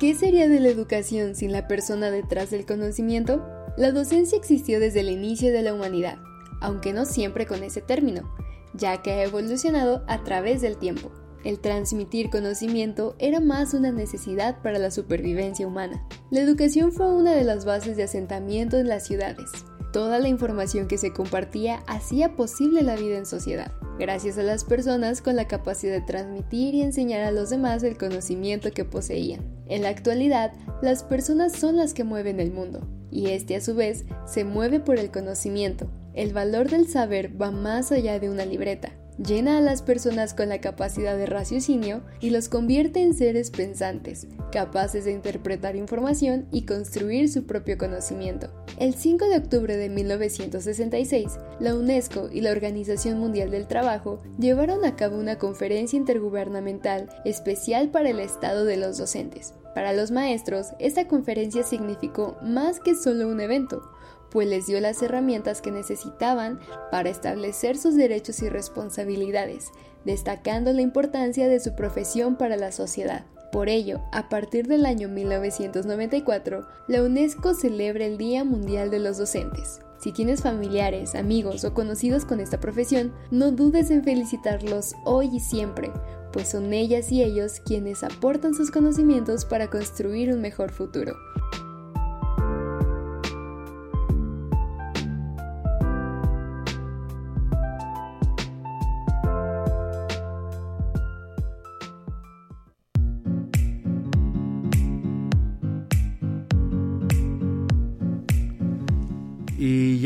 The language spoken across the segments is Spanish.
¿Qué sería de la educación sin la persona detrás del conocimiento? La docencia existió desde el inicio de la humanidad, aunque no siempre con ese término, ya que ha evolucionado a través del tiempo. El transmitir conocimiento era más una necesidad para la supervivencia humana. La educación fue una de las bases de asentamiento en las ciudades. Toda la información que se compartía hacía posible la vida en sociedad, gracias a las personas con la capacidad de transmitir y enseñar a los demás el conocimiento que poseían. En la actualidad, las personas son las que mueven el mundo, y este a su vez se mueve por el conocimiento. El valor del saber va más allá de una libreta llena a las personas con la capacidad de raciocinio y los convierte en seres pensantes, capaces de interpretar información y construir su propio conocimiento. El 5 de octubre de 1966, la UNESCO y la Organización Mundial del Trabajo llevaron a cabo una conferencia intergubernamental especial para el estado de los docentes. Para los maestros, esta conferencia significó más que solo un evento, pues les dio las herramientas que necesitaban para establecer sus derechos y responsabilidades, destacando la importancia de su profesión para la sociedad. Por ello, a partir del año 1994, la UNESCO celebra el Día Mundial de los Docentes. Si tienes familiares, amigos o conocidos con esta profesión, no dudes en felicitarlos hoy y siempre, pues son ellas y ellos quienes aportan sus conocimientos para construir un mejor futuro.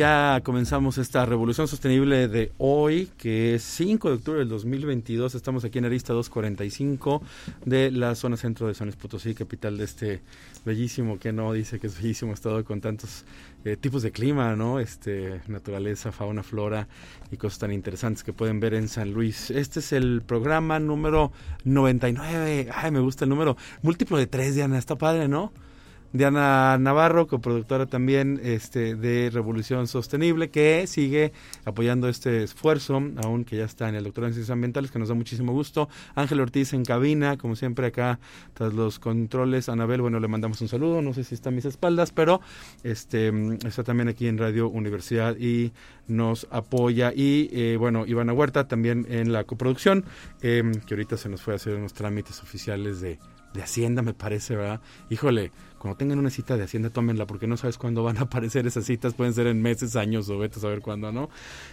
Ya comenzamos esta revolución sostenible de hoy, que es 5 de octubre del 2022. Estamos aquí en Arista 245 de la zona centro de San Luis Potosí, capital de este bellísimo, que no dice que es bellísimo estado con tantos eh, tipos de clima, ¿no? Este, naturaleza, fauna, flora y cosas tan interesantes que pueden ver en San Luis. Este es el programa número 99. Ay, me gusta el número múltiplo de 3, Diana. Está padre, ¿no? Diana Navarro, coproductora también este, de Revolución Sostenible, que sigue apoyando este esfuerzo, aún que ya está en el doctorado en Ciencias Ambientales, que nos da muchísimo gusto. Ángel Ortiz en cabina, como siempre acá, tras los controles. Anabel, bueno, le mandamos un saludo, no sé si está a mis espaldas, pero este está también aquí en Radio Universidad y nos apoya. Y eh, bueno, Ivana Huerta también en la coproducción, eh, que ahorita se nos fue a hacer unos trámites oficiales de de Hacienda, me parece, ¿verdad? Híjole, cuando tengan una cita de Hacienda, tómenla, porque no sabes cuándo van a aparecer esas citas, pueden ser en meses, años, o vete a saber cuándo, ¿no?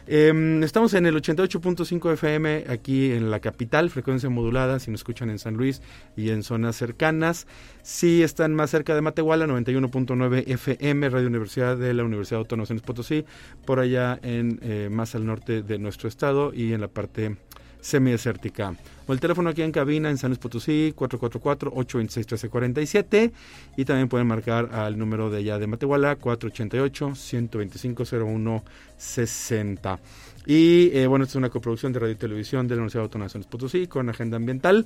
Em, estamos en el 88.5 FM, aquí en la capital, frecuencia modulada, si nos escuchan en San Luis y en zonas cercanas. Si están más cerca de Matehuala, 91.9 FM, Radio Universidad de la Universidad Autónoma de Potosí, por allá en eh, más al norte de nuestro estado y en la parte semidesértica. O el teléfono aquí en cabina en San Luis Potosí, 444-826-1347. Y también pueden marcar al número de allá de Matehuala, 488-125-0160. Y eh, bueno, esta es una coproducción de radio y televisión de la Universidad Autónoma de San Luis Potosí con agenda ambiental.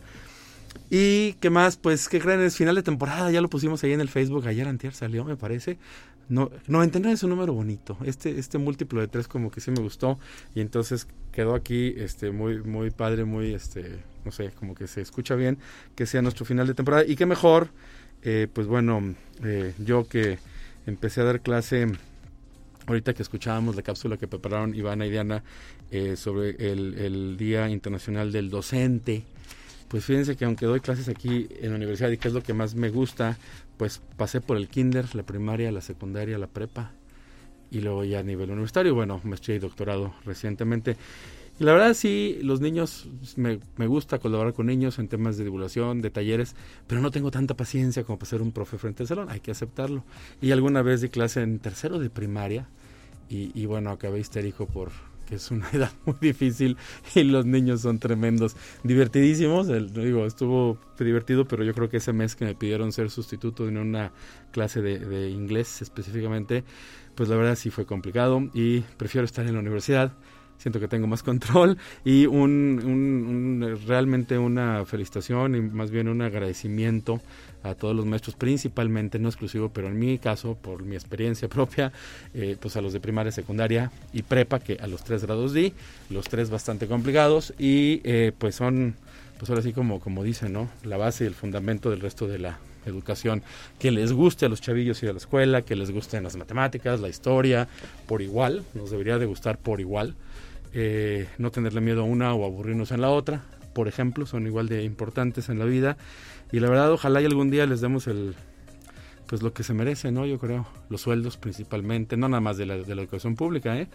Y qué más, pues, ¿qué creen? Es final de temporada, ya lo pusimos ahí en el Facebook, ayer antier salió, me parece. No, 99 es un número bonito. Este, este múltiplo de 3 como que sí me gustó. Y entonces quedó aquí este muy, muy padre, muy este, no sé, como que se escucha bien, que sea nuestro final de temporada. Y qué mejor, eh, pues bueno, eh, yo que empecé a dar clase ahorita que escuchábamos la cápsula que prepararon Ivana y Diana eh, sobre el, el Día Internacional del Docente pues fíjense que aunque doy clases aquí en la universidad y que es lo que más me gusta, pues pasé por el kinder, la primaria, la secundaria, la prepa y luego ya a nivel universitario, bueno, maestría y doctorado recientemente. Y la verdad sí, los niños, me, me, gusta colaborar con niños en temas de divulgación, de talleres, pero no tengo tanta paciencia como para ser un profe frente al salón, hay que aceptarlo. Y alguna vez di clase en tercero de primaria y, bueno, acabé histérico por que es una edad muy difícil y los niños son tremendos, divertidísimos, el, digo, estuvo divertido, pero yo creo que ese mes que me pidieron ser sustituto en una clase de, de inglés específicamente, pues la verdad sí fue complicado y prefiero estar en la universidad. Siento que tengo más control y un, realmente una felicitación y más bien un agradecimiento a todos los maestros, principalmente, no exclusivo, pero en mi caso, por mi experiencia propia, eh, pues a los de primaria, secundaria y prepa, que a los tres grados di, los tres bastante complicados y eh, pues son, pues ahora sí como, como dicen, ¿no? La base y el fundamento del resto de la educación, que les guste a los chavillos ir a la escuela, que les gusten las matemáticas, la historia, por igual, nos debería de gustar por igual eh, no tenerle miedo a una o aburrirnos en la otra, por ejemplo, son igual de importantes en la vida. Y la verdad, ojalá y algún día les demos el, pues lo que se merece, ¿no? Yo creo, los sueldos principalmente, no nada más de la, de la educación pública, ¿eh?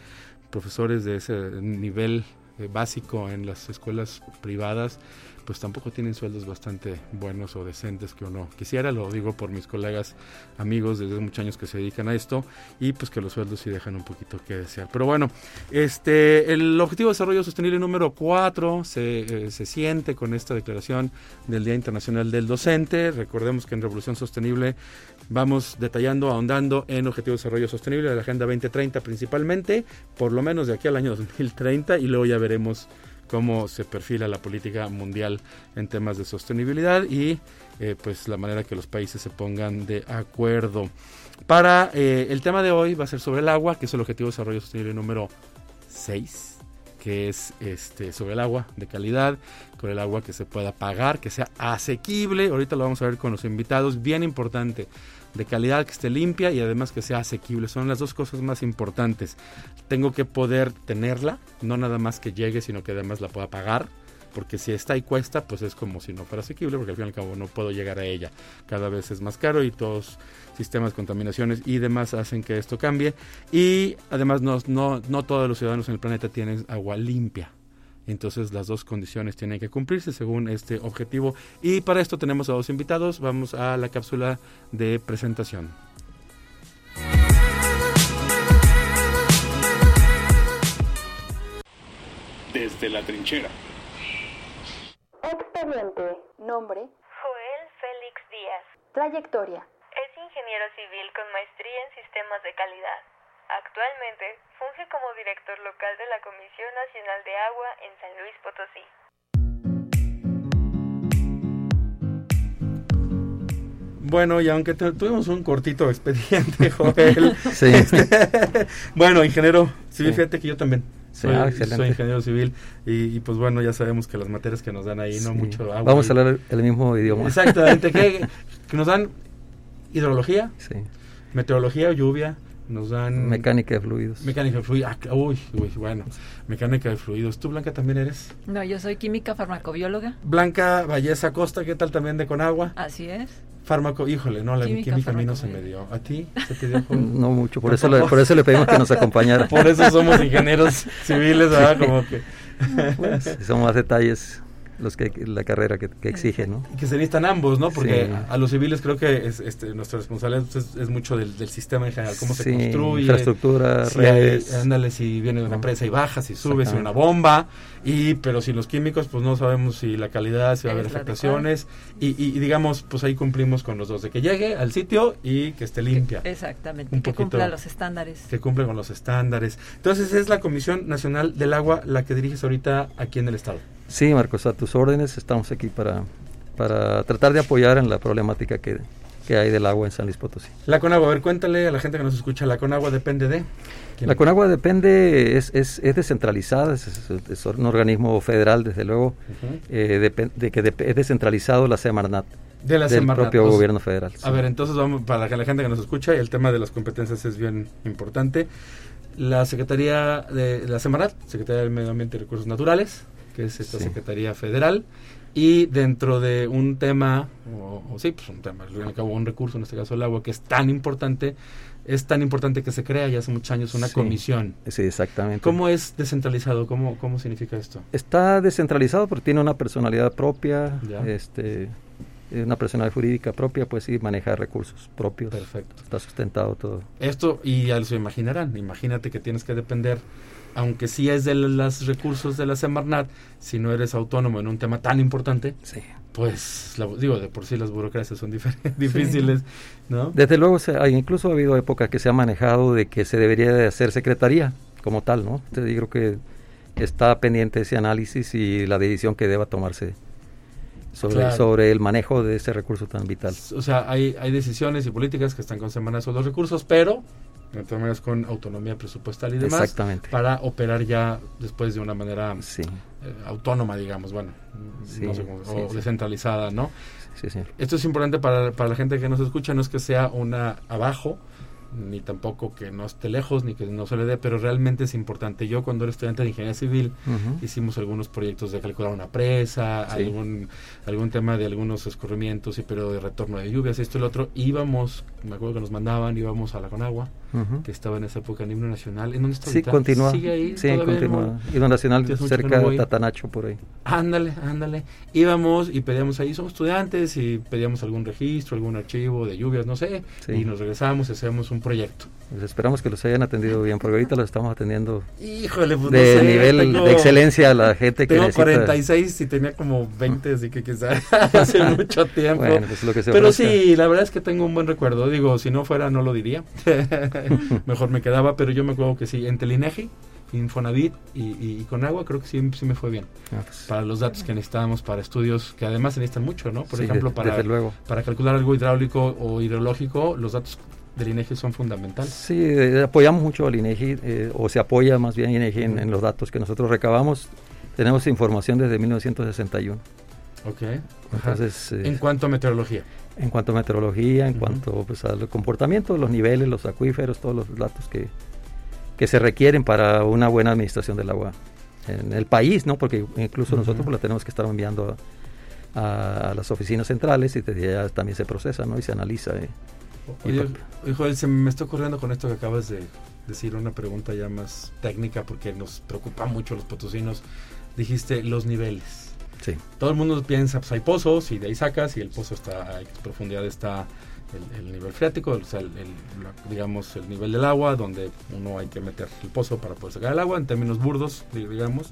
Profesores de ese nivel eh, básico en las escuelas privadas, pues tampoco tienen sueldos bastante buenos o decentes que uno quisiera, lo digo por mis colegas, amigos desde muchos años que se dedican a esto y pues que los sueldos sí dejan un poquito que desear. Pero bueno, este el objetivo de desarrollo sostenible número 4 se, eh, se siente con esta declaración del Día Internacional del Docente. Recordemos que en Revolución Sostenible vamos detallando, ahondando en objetivos de desarrollo sostenible de la Agenda 2030 principalmente, por lo menos de aquí al año 2030 y luego ya veremos cómo se perfila la política mundial en temas de sostenibilidad y eh, pues la manera que los países se pongan de acuerdo. Para eh, el tema de hoy va a ser sobre el agua, que es el objetivo de desarrollo sostenible número 6 que es este sobre el agua de calidad, con el agua que se pueda pagar, que sea asequible. Ahorita lo vamos a ver con los invitados, bien importante de calidad, que esté limpia y además que sea asequible. Son las dos cosas más importantes. Tengo que poder tenerla, no nada más que llegue, sino que además la pueda pagar. Porque si está y cuesta, pues es como si no fuera asequible, porque al fin y al cabo no puedo llegar a ella. Cada vez es más caro y todos sistemas contaminaciones y demás hacen que esto cambie. Y además no, no, no todos los ciudadanos en el planeta tienen agua limpia. Entonces las dos condiciones tienen que cumplirse según este objetivo. Y para esto tenemos a dos invitados. Vamos a la cápsula de presentación. Desde la trinchera. Expediente. Nombre. Joel Félix Díaz. Trayectoria. Es ingeniero civil con maestría en sistemas de calidad. Actualmente funge como director local de la Comisión Nacional de Agua en San Luis Potosí. Bueno, y aunque tuvimos un cortito expediente, Joel. sí. Este, bueno, ingeniero civil, fíjate que yo también. Soy, ah, soy ingeniero civil y, pues bueno, ya sabemos que las materias que nos dan ahí, no mucho agua. Vamos a hablar el mismo idioma. Exactamente, que, que nos dan hidrología, meteorología, lluvia, nos dan... Mecánica de fluidos. Mecánica de fluidos. Ah, uy, uy, bueno. Mecánica de fluidos. ¿Tú, Blanca, también eres? No, yo soy química farmacobióloga. Blanca Valleza Costa, ¿qué tal también de Conagua? Así es. Fármaco, híjole, no, la química, a mí no se me dio. ¿A ti? ¿Se te dio? no mucho, por eso, le, por eso le pedimos que nos acompañara. por eso somos ingenieros civiles, ¿verdad? Como que... pues, son más detalles los que la carrera que, exige, ¿no? Que se necesitan ambos, ¿no? Porque a, los civiles creo que es, este, nuestra responsabilidad es, mucho del, sistema en general, cómo se construye, infraestructura, si redes, ándale, si viene de una empresa y baja, si sube, si una bomba, y pero si los químicos, pues no sabemos si la calidad, si va a haber afectaciones, y, y, digamos, pues ahí cumplimos con los dos, de que llegue al sitio y que esté limpia. exactamente, que cumpla los estándares. Que cumple con los estándares. Entonces es la Comisión Nacional del Agua la que diriges ahorita aquí en el Estado. Sí, Marcos, a tus órdenes estamos aquí para, para tratar de apoyar en la problemática que, hay del agua en San Luis Potosí. La Conagua, a ver, cuéntale a la gente que nos escucha, ¿la Conagua depende de? La Conagua depende, es, es, es descentralizada, es, un organismo federal, desde luego, eh, de, que es descentralizado la Semarnat. De la del propio gobierno federal. A ver, entonces vamos, para que la gente que nos escucha, el tema de las competencias es bien importante. La Secretaría de la Semarnat, Secretaría del Medio Ambiente y Recursos Naturales, que es esta Secretaría Federal, y dentro de un tema, o, sí, pues un tema, al cabo un recurso, en este caso el agua, que es tan importante, es tan importante que se crea ya hace muchos años una comisión. Sí, exactamente. ¿Cómo es descentralizado? ¿Cómo, ¿Cómo significa esto? Está descentralizado porque tiene una personalidad propia, este eh, una personalidad jurídica propia, pues sí maneja recursos propios. Perfecto. Está sustentado todo. Esto, y ya se imaginarán, imagínate que tienes que depender, aunque sí es de los recursos de la Semarnat, si no eres autónomo en un tema tan importante, Sí. pues, la- digo, de por sí las burocracias son difíciles, ¿no? Desde luego, se- incluso ha habido épocas que se ha manejado de que se debería de hacer secretaría como tal, ¿no? Entonces, yo creo que está pendiente ese análisis y la decisión que deba tomarse sobre, Claro. sobre el manejo de ese recurso tan vital. O sea, hay, hay decisiones y políticas que están con semanas sobre los recursos, pero de todas maneras con autonomía presupuestal y demás Exactamente. para operar ya después de una manera Sí, eh, autónoma, digamos, bueno, Sí, no sé cómo- sí, o descentralizada, ¿no? Esto es importante para, para la gente que nos escucha, no es que sea una abajo, ni tampoco que no esté lejos, ni que no se le dé, pero realmente es importante. Yo cuando era estudiante de ingeniería civil, hicimos algunos proyectos de calcular una presa, Sí. algún, algún tema de algunos escurrimientos y periodo de retorno de lluvias, esto y lo otro. Íbamos, me acuerdo que nos mandaban, íbamos a la Conagua, Que estaba en esa época en himno nacional. ¿En dónde está Sí, ahorita? continúa. ¿Sigue ahí? Sí, continúa. no? Hilo Nacional cerca de. Tatanacho, por ahí. Ándale, ándale. Íbamos y pedíamos ahí, somos estudiantes y pedíamos algún registro, algún archivo de lluvias, no sé, Sí. y nos regresamos y hacíamos un proyecto. Pues esperamos que los hayan atendido bien, porque ahorita los estamos atendiendo Híjole, pues de no sé, nivel tengo- de excelencia a la gente que Tengo necesita. 46 y tenía como 20, así que quizá hace mucho tiempo. Bueno, pues lo que se Pero ofrezca. sí, la verdad es que tengo un buen recuerdo. Digo, si no fuera, no lo diría. Mejor me quedaba, pero yo me acuerdo que sí, entre el INEGI, Infonavit y, y, y con agua, creo que sí, sí me fue bien. Ah, pues, Para los datos que necesitábamos para estudios, que además se necesitan mucho, ¿no? Por sí, ejemplo, para, luego. para calcular algo hidráulico o hidrológico, los datos del INEGI son fundamentales. Sí, eh, apoyamos mucho al INEGI, eh, o se apoya más bien INEGI en, en los datos que nosotros recabamos. Tenemos información desde 1961. Ok. Entonces, eh, en cuanto a meteorología. en cuanto a meteorología, en Ujú. cuanto pues, al comportamiento, los niveles, los acuíferos, todos los datos que, que se requieren para una buena administración del agua en el país, ¿no? Porque incluso Ujú. nosotros pues, la tenemos que estar enviando a, a las oficinas centrales y desde allá también se procesa, ¿no? Y se analiza. eh. Oye, Joel, se me está ocurriendo con esto que acabas de decir una pregunta ya más técnica porque nos preocupa mucho los potosinos. Dijiste los niveles. Sí, Todo el mundo piensa, pues hay pozos y de ahí sacas y el pozo está a X profundidad está el, el nivel freático, o sea, el, digamos el nivel del agua donde uno hay que meter el pozo para poder sacar el agua en términos burdos, di- digamos.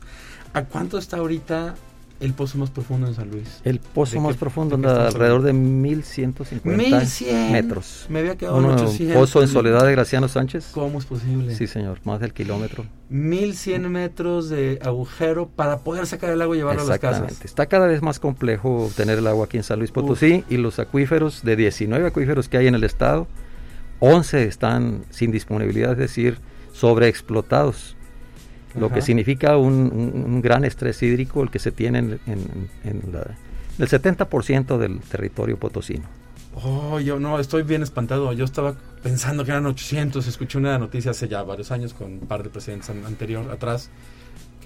¿A cuánto está ahorita el pozo más profundo en San Luis? el pozo ¿De más qué- profundo anda alrededor de 1150 1100 metros. Me había quedado Uno, 800. pozo en Soledad de Graciano Sánchez. ¿Cómo es posible? Sí, señor, más del kilómetro. 1100 metros de agujero para poder sacar el agua y llevarlo a las Exactamente. casas. Está cada vez más complejo obtener el agua aquí en San Luis Potosí y los acuíferos, de 19 acuíferos que hay en el estado, 11 están sin disponibilidad, es decir, sobreexplotados. Lo que significa un, un- un gran estrés hídrico el que se tiene en, en- en la- el 70% del territorio potosino. Oh, yo no, estoy bien espantado. Yo estaba pensando que eran 800. Escuché una noticia hace ya varios años con un par de presidentes an- anterior atrás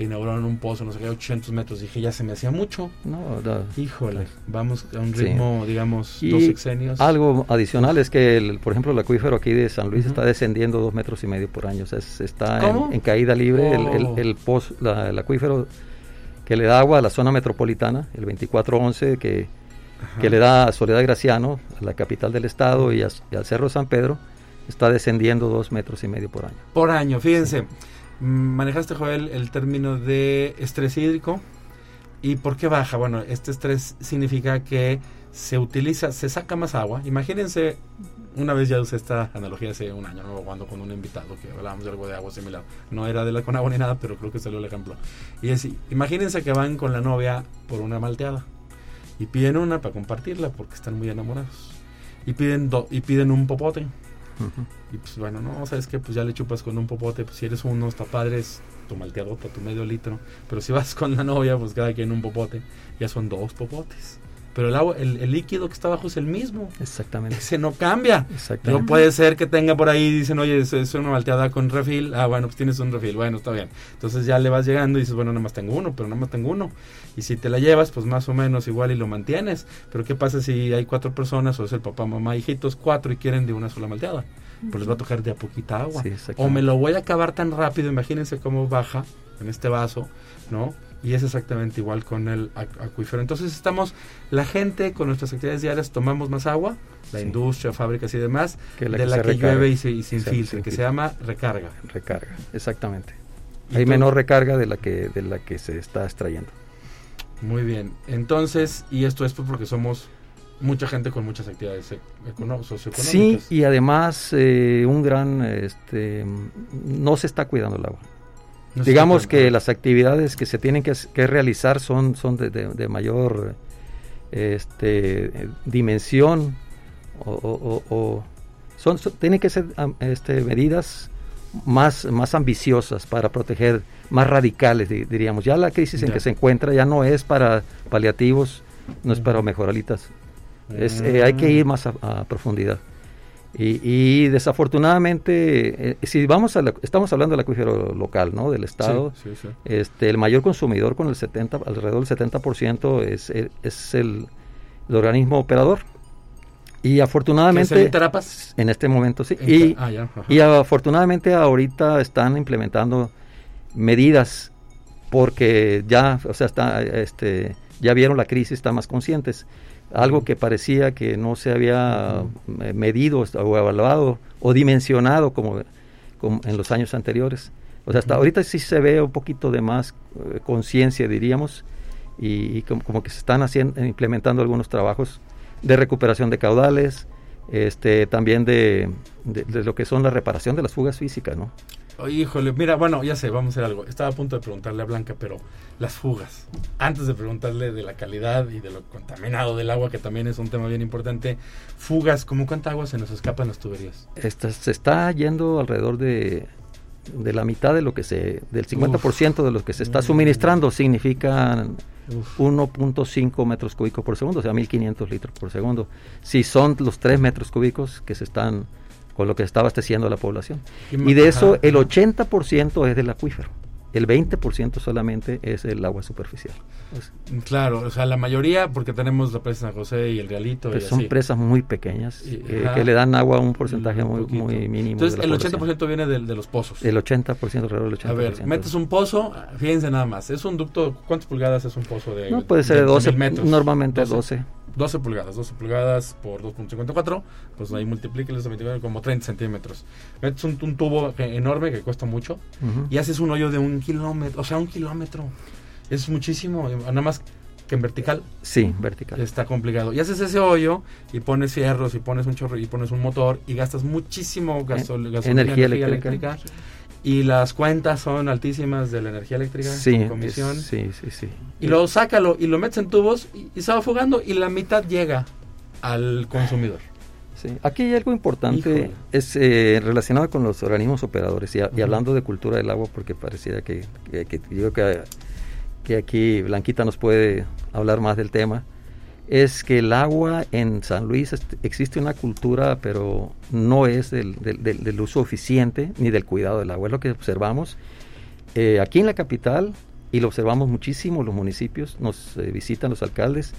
que inauguraron un pozo, no sé qué, 800 metros. Dije, ya se me hacía mucho. No, no. Híjole, vamos a un Sí. ritmo, digamos, Y dos sexenios. Algo adicional es que, el- por ejemplo, el acuífero aquí de San Luis Ujú. está descendiendo dos metros y medio por año. O sea, es- está en, en caída libre. El, el- Oh. el poz- la- el acuífero que le da agua a la zona metropolitana, el 2411, que, Ajá. que le da a Soledad Graciano, a la capital del estado, y, a- y al Cerro San Pedro, está descendiendo dos metros y medio por año. Por año, fíjense. mm, Manejaste, Joel, el término de estrés hídrico. ¿Y por qué baja? Bueno, este estrés significa que se utiliza, se saca más agua. Imagínense, una vez ya usé esta analogía hace un año, ¿no? cuando con un invitado que hablábamos de algo de agua similar. No era de la con agua ni nada, pero creo que salió el ejemplo. Y es, imagínense que van con la novia por una malteada y piden una para compartirla porque están muy enamorados. Y piden, do- y piden un popote. Y pues bueno, no, sabes que pues ya le chupas con un popote, pues si eres uno, está padre, es tu malteadota, tu medio litro. Pero si vas con la novia, pues cada quien un popote, ya son dos popotes. Pero el agua, el, el líquido que está abajo es el mismo. Exactamente. Ese no cambia. Exactamente. No puede ser que tenga por ahí, dicen, oye, es, es una malteada con refil. Ah, bueno, pues tienes un refil. Bueno, está bien. Entonces ya le vas llegando y dices, bueno, nada más tengo uno, pero nada más tengo uno. Y si te la llevas, pues más o menos igual y lo mantienes. Pero ¿qué pasa si hay cuatro personas, o es el papá, mamá, hijitos, cuatro y quieren de una sola malteada? Pues les va a tocar de a poquita agua. Sí, o me lo voy a acabar tan rápido, imagínense cómo baja en este vaso, ¿no? Y es exactamente igual con el acuífero. Entonces estamos, la gente con nuestras actividades diarias tomamos más agua, la industria, fábricas y demás, de la que llueve y se, infiltra, que se llama recarga. Recarga, exactamente. Hay menor recarga de la que de la que se está extrayendo. Muy bien. Entonces, y esto es porque somos mucha gente con muchas actividades e-, socioeconómicas. Sí, y además eh, un gran, este, no se está cuidando el agua. Digamos que las actividades que se tienen que, realizar son, son de, mayor este, dimensión o, son, tienen que ser este, medidas más, más ambiciosas para proteger, más radicales, diríamos. Ya la crisis en que se encuentra ya no es para paliativos, no es para mejoralitas. Es, eh, hay que ir más a profundidad. Y, desafortunadamente, eh, si vamos a estamos hablando del acuífero local, ¿no? Del Estado, Este, el mayor consumidor con el 70, alrededor del 70% es, es el, organismo operador. Y afortunadamente... En este momento sí. y, ah, y afortunadamente ahorita están implementando medidas porque ya, o sea, está, este, ya vieron la crisis, están más conscientes algo que parecía que no se había eh, medido o evaluado o dimensionado como, en los años anteriores. O sea, hasta ahorita sí se ve un poquito de más eh, conciencia, diríamos, y, como, que se están haciendo, implementando algunos trabajos de recuperación de caudales, este, también de, de, lo que son la reparación de las fugas físicas, ¿no? Híjole, mira, bueno, ya sé, vamos a hacer algo. Estaba a punto de preguntarle a Blanca, pero las fugas. Antes de preguntarle de la calidad y de lo contaminado del agua, que también es un tema bien importante, fugas, ¿cómo cuánta agua se nos escapa en las tuberías? se está yendo alrededor de, de la mitad de lo que se, del 50% de lo que se está suministrando, significan 1.5 metros cúbicos por segundo, o sea, 1500 litros por segundo. Si son los 3 metros cúbicos que se están con lo que está abasteciendo la población. Y de eso el 80% es del acuífero. El 20% solamente es el agua superficial. claro, o sea, la mayoría, porque tenemos la presa San José y el Realito. Pues son presas muy pequeñas eh, que le dan agua a un porcentaje muy, muy mínimo. Entonces, el 80% viene de, los pozos. El 80%, alrededor del 80%. A ver, metes un pozo, fíjense nada más, es un ducto, ¿cuántas pulgadas es un pozo de.? No, puede ser de 12 metros. Normalmente 12. 12 pulgadas, 12 pulgadas por 2.54, pues ahí multiplíqueles como 30 centímetros. Metes un, tubo enorme que cuesta mucho y haces un hoyo de un kilómetro, o sea, un kilómetro. Es muchísimo, nada más que en vertical. Sí, vertical. Está complicado. Y haces ese hoyo y pones fierros y pones un chorro y pones un motor y gastas muchísimo gasolina, energía, eléctrica y las cuentas son altísimas de la energía eléctrica sí, comisión. sí, sí, sí. Y luego sácalo y lo metes en tubos y, se va fugando y la mitad llega al consumidor. Sí. Aquí hay algo importante, es eh, relacionado con los organismos operadores y, hablando de cultura del agua, porque pareciera que, que, yo que, que aquí Blanquita nos puede hablar más del tema es que el agua en San Luis existe una cultura, pero no es del, del, uso eficiente ni del cuidado del agua. Es lo que observamos eh, aquí en la capital y lo observamos muchísimo los municipios, nos eh, visitan los alcaldes.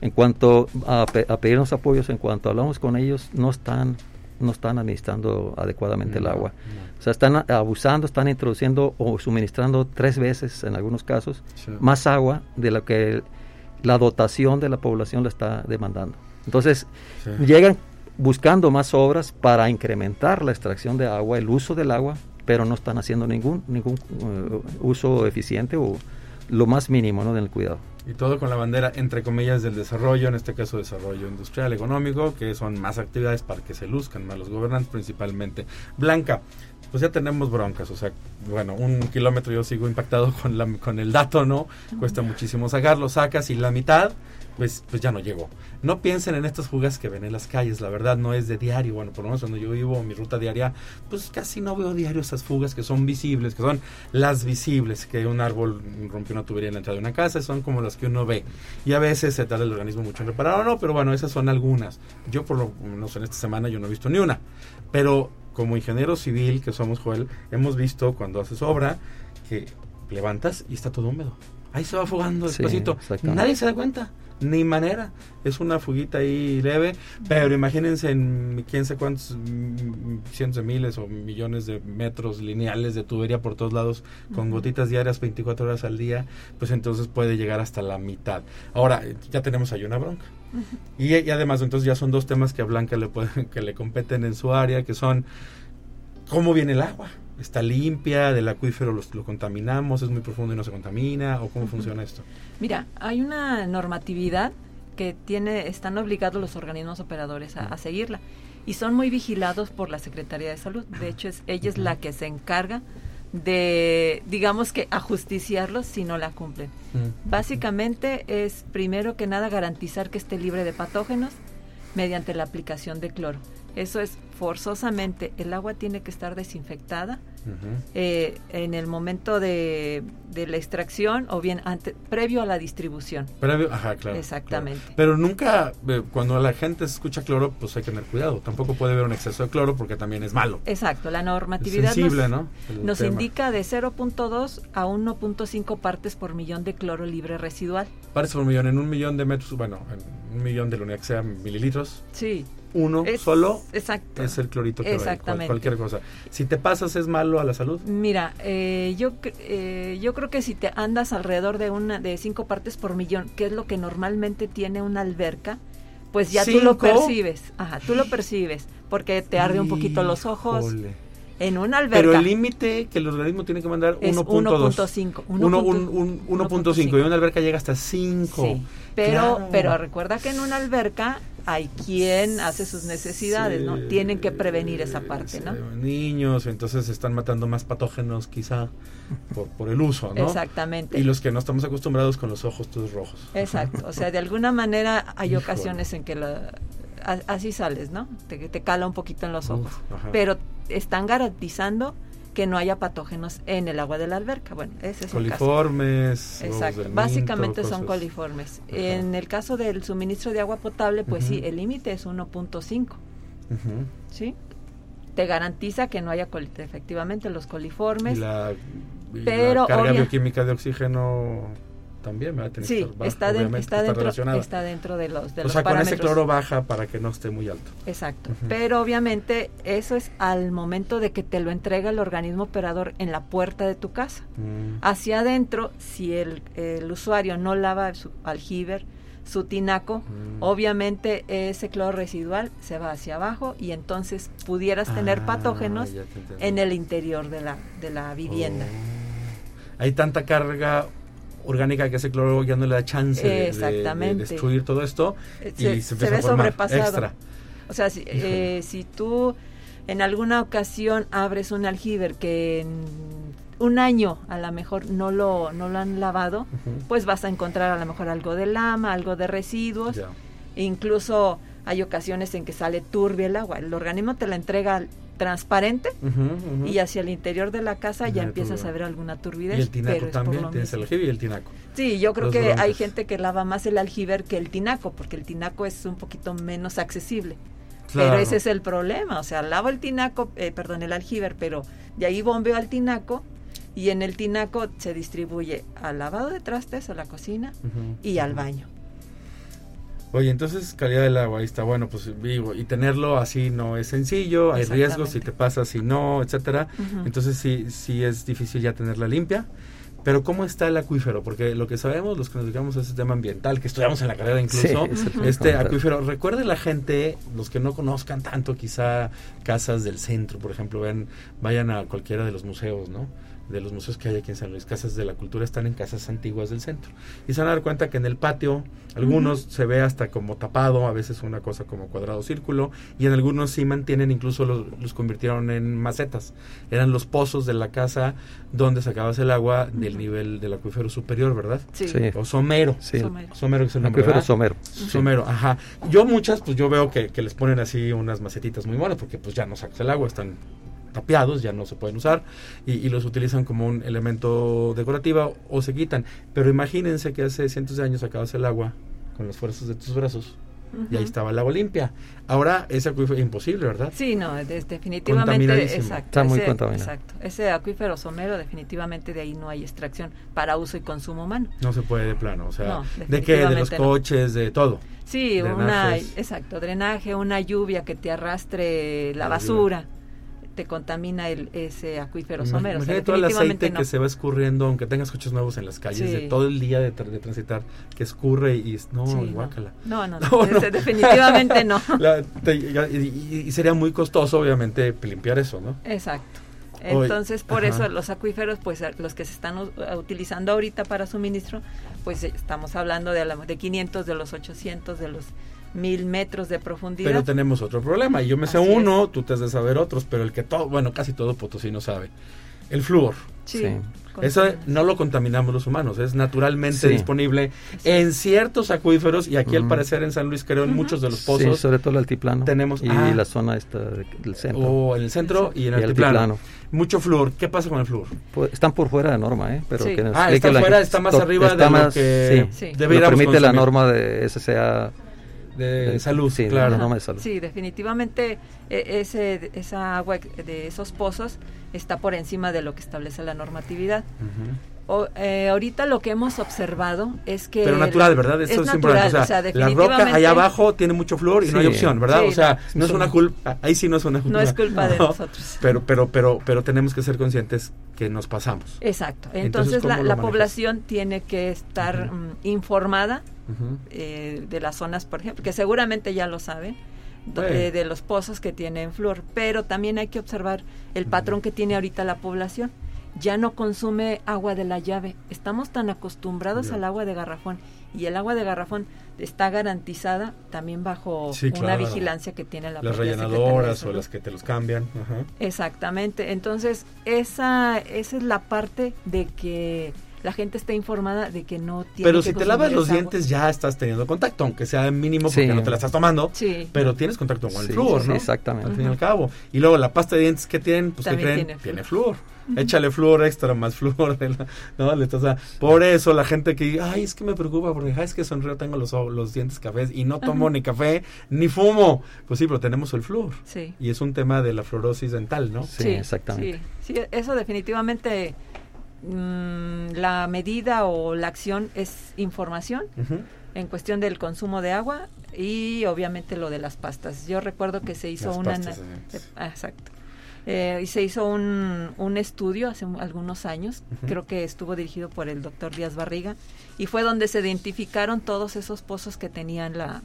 En cuanto a, pedirnos apoyos, en cuanto hablamos con ellos, no están no están administrando adecuadamente el agua. O sea, están abusando, están introduciendo o suministrando tres veces, en algunos casos, más agua de lo que la dotación de la población la está demandando. Entonces, llegan buscando más obras para incrementar la extracción de agua, el uso del agua, pero no están haciendo ningún, ningún uh, uso eficiente o lo más mínimo ¿no? del cuidado. Y todo con la bandera, entre comillas, del desarrollo, en este caso desarrollo industrial, económico, que son más actividades para que se luzcan más los gobernantes principalmente. Blanca, pues ya tenemos broncas, o sea, bueno, un kilómetro yo sigo impactado con, la, con el dato, ¿no? Cuesta muchísimo sacarlo, sacas y la mitad, pues, pues ya no llegó. No piensen en estas fugas que ven en las calles, la verdad no es de diario, bueno, por lo menos cuando yo vivo mi ruta diaria, pues casi no veo diario esas fugas que son visibles, que son las visibles, que un árbol rompió una tubería en la entrada de una casa, son como las que uno ve. Y a veces se tarda el organismo mucho en reparar o no, pero bueno, esas son algunas. Yo por lo menos en esta semana yo no he visto ni una. Pero como ingeniero civil que somos, Joel, hemos visto cuando haces obra que levantas y está todo húmedo. ahí se va afogando despacito. Nadie se da cuenta ni manera. Es una fuguita ahí leve, pero imagínense en quién sé cuántos cientos de miles o millones de metros lineales de tubería por todos lados, con gotitas diarias 24 horas al día, pues entonces puede llegar hasta la mitad. Ahora, ya tenemos ahí una bronca. Y, y, además, entonces ya son dos temas que a Blanca le, pueden, que le competen en su área, que son cómo viene el agua. Está limpia, del acuífero lo, contaminamos, es muy profundo y no se contamina, o cómo funciona esto? Mira, hay una normatividad que tiene, están obligados los organismos operadores a, seguirla y son muy vigilados por la Secretaría de Salud. De hecho, es, ella es la que se encarga de, digamos que, ajusticiarlos si no la cumplen. Básicamente es, primero que nada, garantizar que esté libre de patógenos mediante la aplicación de cloro. Eso es forzosamente, el agua tiene que estar desinfectada eh, en el momento de, la extracción o bien ante, previo a la distribución. Previo, ajá, claro. Exactamente. Pero nunca, eh, cuando la gente escucha cloro, pues hay que tener cuidado. Tampoco puede haber un exceso de cloro porque también es malo. Exacto, la normatividad nos, indica de 0.2 a 1.5 partes por millón de cloro libre residual. Partes por millón, en un millón de metros, bueno, en un millón de unidad que sea mililitros. Sí uno solo exacto. es el clorito que Exactamente. cualquier cosa. Si te pasas es malo a la salud. Mira, eh, yo eh, yo creo que si te andas alrededor de una de cinco partes por millón, que es lo que normalmente tiene una alberca, pues ya tú lo percibes. Ajá, tú lo percibes porque te arde un poquito los ojos. En una alberca. Pero el límite que el organismo tiene que mandar 1.5. 1.5 y una alberca llega hasta 5. Sí, pero, pero recuerda que en una alberca hay quien hace sus necesidades, ¿no? Tienen que prevenir esa parte, ¿no? Niños, entonces están matando más patógenos quizá por, el uso, ¿no? Exactamente. Y los que no estamos acostumbrados con los ojos todos rojos. Exacto, o sea, de alguna manera hay ocasiones en que así sales, ¿no? Te, te cala un poquito en los ojos, pero están garantizando que no haya patógenos en el agua de la alberca. Bueno, ese es coliformes. El caso. Exacto. Básicamente son coliformes. En el caso del suministro de agua potable, pues sí, el límite es 1.5. ¿Sí? Te garantiza que no haya efectivamente los coliformes. Y la, pero carga bioquímica de oxígeno también va a tener sí, está, dentro, está, dentro, de los de o sea, con ese cloro baja para que no esté muy alto. Exacto. Pero obviamente eso es al momento de que te lo entrega el organismo operador en la puerta de tu casa. Mm. Hacia adentro, si el, usuario no lava su aljiber, su tinaco, mm. obviamente ese cloro residual se va hacia abajo y entonces pudieras tener ah, patógenos en el interior de la, de la vivienda. Oh. Hay tanta carga orgánica que ese cloro ya no le da chance de, destruir todo esto y se, ve sobrepasado. Extra. O sea, si, eh, si tú en alguna ocasión abres un aljiber que en un año a lo mejor no lo, no lo han lavado, pues vas a encontrar a lo mejor algo de lama, algo de residuos, incluso hay ocasiones en que sale turbia el agua. El organismo te la entrega transparente y hacia el interior de la casa ya empiezas a ver alguna turbidez. Y el tinaco también, tienes el aljibe y el tinaco. Sí, yo creo que hay gente que lava más el aljiber que el tinaco, porque el tinaco es un poquito menos accesible. Pero ese es el problema, o sea, lavo el tinaco, eh, perdón, el aljiber, pero de ahí bombeo al tinaco y en el tinaco se distribuye al lavado de trastes, a la cocina y al baño. Oye, entonces calidad del agua, ahí está, bueno, pues digo, y tenerlo así no es sencillo, hay riesgos si te pasa, si no, etcétera. Entonces sí, sí es difícil ya tenerla limpia. Pero ¿cómo está el acuífero? Porque lo que sabemos, los que nos dedicamos a ese tema ambiental, que estudiamos en la carrera incluso, este acuífero, recuerde la gente, los que no conozcan tanto quizá casas del centro, por ejemplo, ven, vayan a cualquiera de los museos, ¿no? De los museos que hay aquí en San Luis, casas de la cultura, están en casas antiguas del centro. Y se van a dar cuenta que en el patio, algunos se ve hasta como tapado, a veces una cosa como cuadrado círculo, y en algunos sí mantienen, incluso los, convirtieron en macetas. Eran los pozos de la casa donde sacabas el agua del nivel del acuífero superior, ¿verdad? Sí. O somero. Sí. Somero. que es el nombre, Acuífero somero. Somero, ajá. Yo muchas, pues yo veo que, que les ponen así unas macetitas muy buenas, porque pues ya no sacas el agua, están tapiados, ya no se pueden usar y, los utilizan como un elemento decorativo o se quitan. Pero imagínense que hace cientos de años sacabas el agua con las fuerzas de tus brazos y ahí estaba el agua limpia. Ahora ese acuífero es imposible, ¿verdad? Sí, no, es, definitivamente, Contaminadísimo. exacto. Está muy ese, contaminado. Exacto. Ese acuífero somero definitivamente de ahí no hay extracción para uso y consumo humano. No se puede de plano, o sea, No, ¿de qué? De los no. coches, de todo. Sí, una, exacto, drenaje, una lluvia que te arrastre la La basura, te contamina el, ese acuífero somero. O sea, todo el aceite no. que se va escurriendo, aunque tengas coches nuevos en las calles, Sí. de todo el día de, tra- de transitar, que escurre y no, Sí, guácala. No, no, no, No, no. ese definitivamente no. La- te- y, sería muy costoso, obviamente, limpiar eso, ¿no? Exacto. Entonces, por ajá. eso los acuíferos, pues a- los que se están a- utilizando ahorita para suministro, pues eh, estamos hablando de, de 500, de los 800, de los 1000 metros de profundidad. Pero tenemos otro problema. Y yo me sé Así uno, tú te has de saber otros, pero el que todo, bueno, casi todo Potosí sabe. El flúor. Sí, Sí. Eso no lo contaminamos los humanos, es naturalmente Sí. disponible en ciertos acuíferos y aquí al Ujú. parecer en San Luis creo en muchos de los Sí, pozos sobre todo el altiplano. tenemos- y ah. la zona esta de- del centro. o en el centro y en el Y altiplano. altiplano. Mucho flúor. ¿Qué pasa con el flúor? Pues, están por fuera de norma, ¿eh? Pero Sí. que Ah, está la fuera, está más arriba está de lo que sí. Sí. deberíamos Lo permite la consumir. norma de SCA de, de- salud, sí, de claro. la norma de salud. Sí, definitivamente e- ese, esa agua de esos pozos está por encima de lo que establece la normatividad. Ujú. O, eh, ahorita lo que hemos observado es que... Pero natural, ¿verdad? Eso es, natural, importante. O sea, o sea, la roca allá abajo tiene mucho flúor y no hay Sí. opción, ¿verdad? Sí, o sea, no. es una culpa. Ahí sí no es una culpa. No es culpa de No. nosotros. Pero, pero, pero, pero tenemos que ser conscientes que nos pasamos. Exacto. Entonces, Entonces, ¿cómo la, la población tiene que estar Ujú. mm, informada Eh, de las zonas, por ejemplo, que seguramente ya lo saben, do- eh, de los pozos que tienen flúor, pero también hay que observar el patrón que tiene ahorita la población. Ya no consume agua de la llave. Estamos tan acostumbrados al agua de garrafón y el agua de garrafón está garantizada también bajo Sí, una claro. vigilancia que tiene la Las rellenadoras o las que te los cambian. Ajá. Exactamente. Entonces, esa, esa es la parte de que la gente esté informada de que no tiene Pero que si te lavas los agua. dientes ya estás teniendo contacto, aunque sea mínimo porque Sí. no te la estás tomando. Sí. Pero tienes contacto con el Sí, flúor, sí, ¿no? exactamente. Al fin y al cabo. Y luego la pasta de dientes que tienen, pues ¿qué También creen? tiene Tiene flúor. flúor. Échale flúor extra, más flúor. de la- ¿no? Por eso la gente que dice, ay, es que me preocupa porque ay, es que sonrío, tengo los, los dientes cafés y no tomo ni café ni fumo. Pues sí, pero tenemos el flúor. Sí. Y es un tema de la fluorosis dental, ¿no? Sí, exactamente. Sí, sí, eso definitivamente mm, la medida o la acción es información en cuestión del consumo de agua y obviamente lo de las pastas. Yo recuerdo que se hizo Las una... pastas eh, ah, exacto. Eh, y se hizo un, un estudio hace un- algunos años, creo que estuvo dirigido por el doctor Díaz Barriga, y fue donde se identificaron todos esos pozos que tenían la,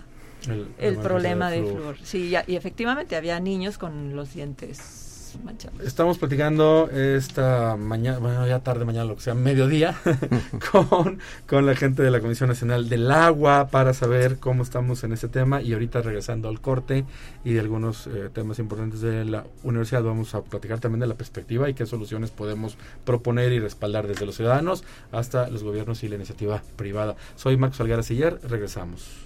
El, problema de flúor. Sí, ya- y efectivamente había niños con los dientes Estamos platicando esta mañana, bueno, ya tarde mañana, lo que sea, mediodía, con, con la gente de la Comisión Nacional del Agua para saber cómo estamos en ese tema y ahorita regresando al corte y de algunos eh, temas importantes de la universidad vamos a platicar también de la perspectiva y qué soluciones podemos proponer y respaldar desde los ciudadanos hasta los gobiernos y la iniciativa privada. Soy Marcos Algara Siller, regresamos.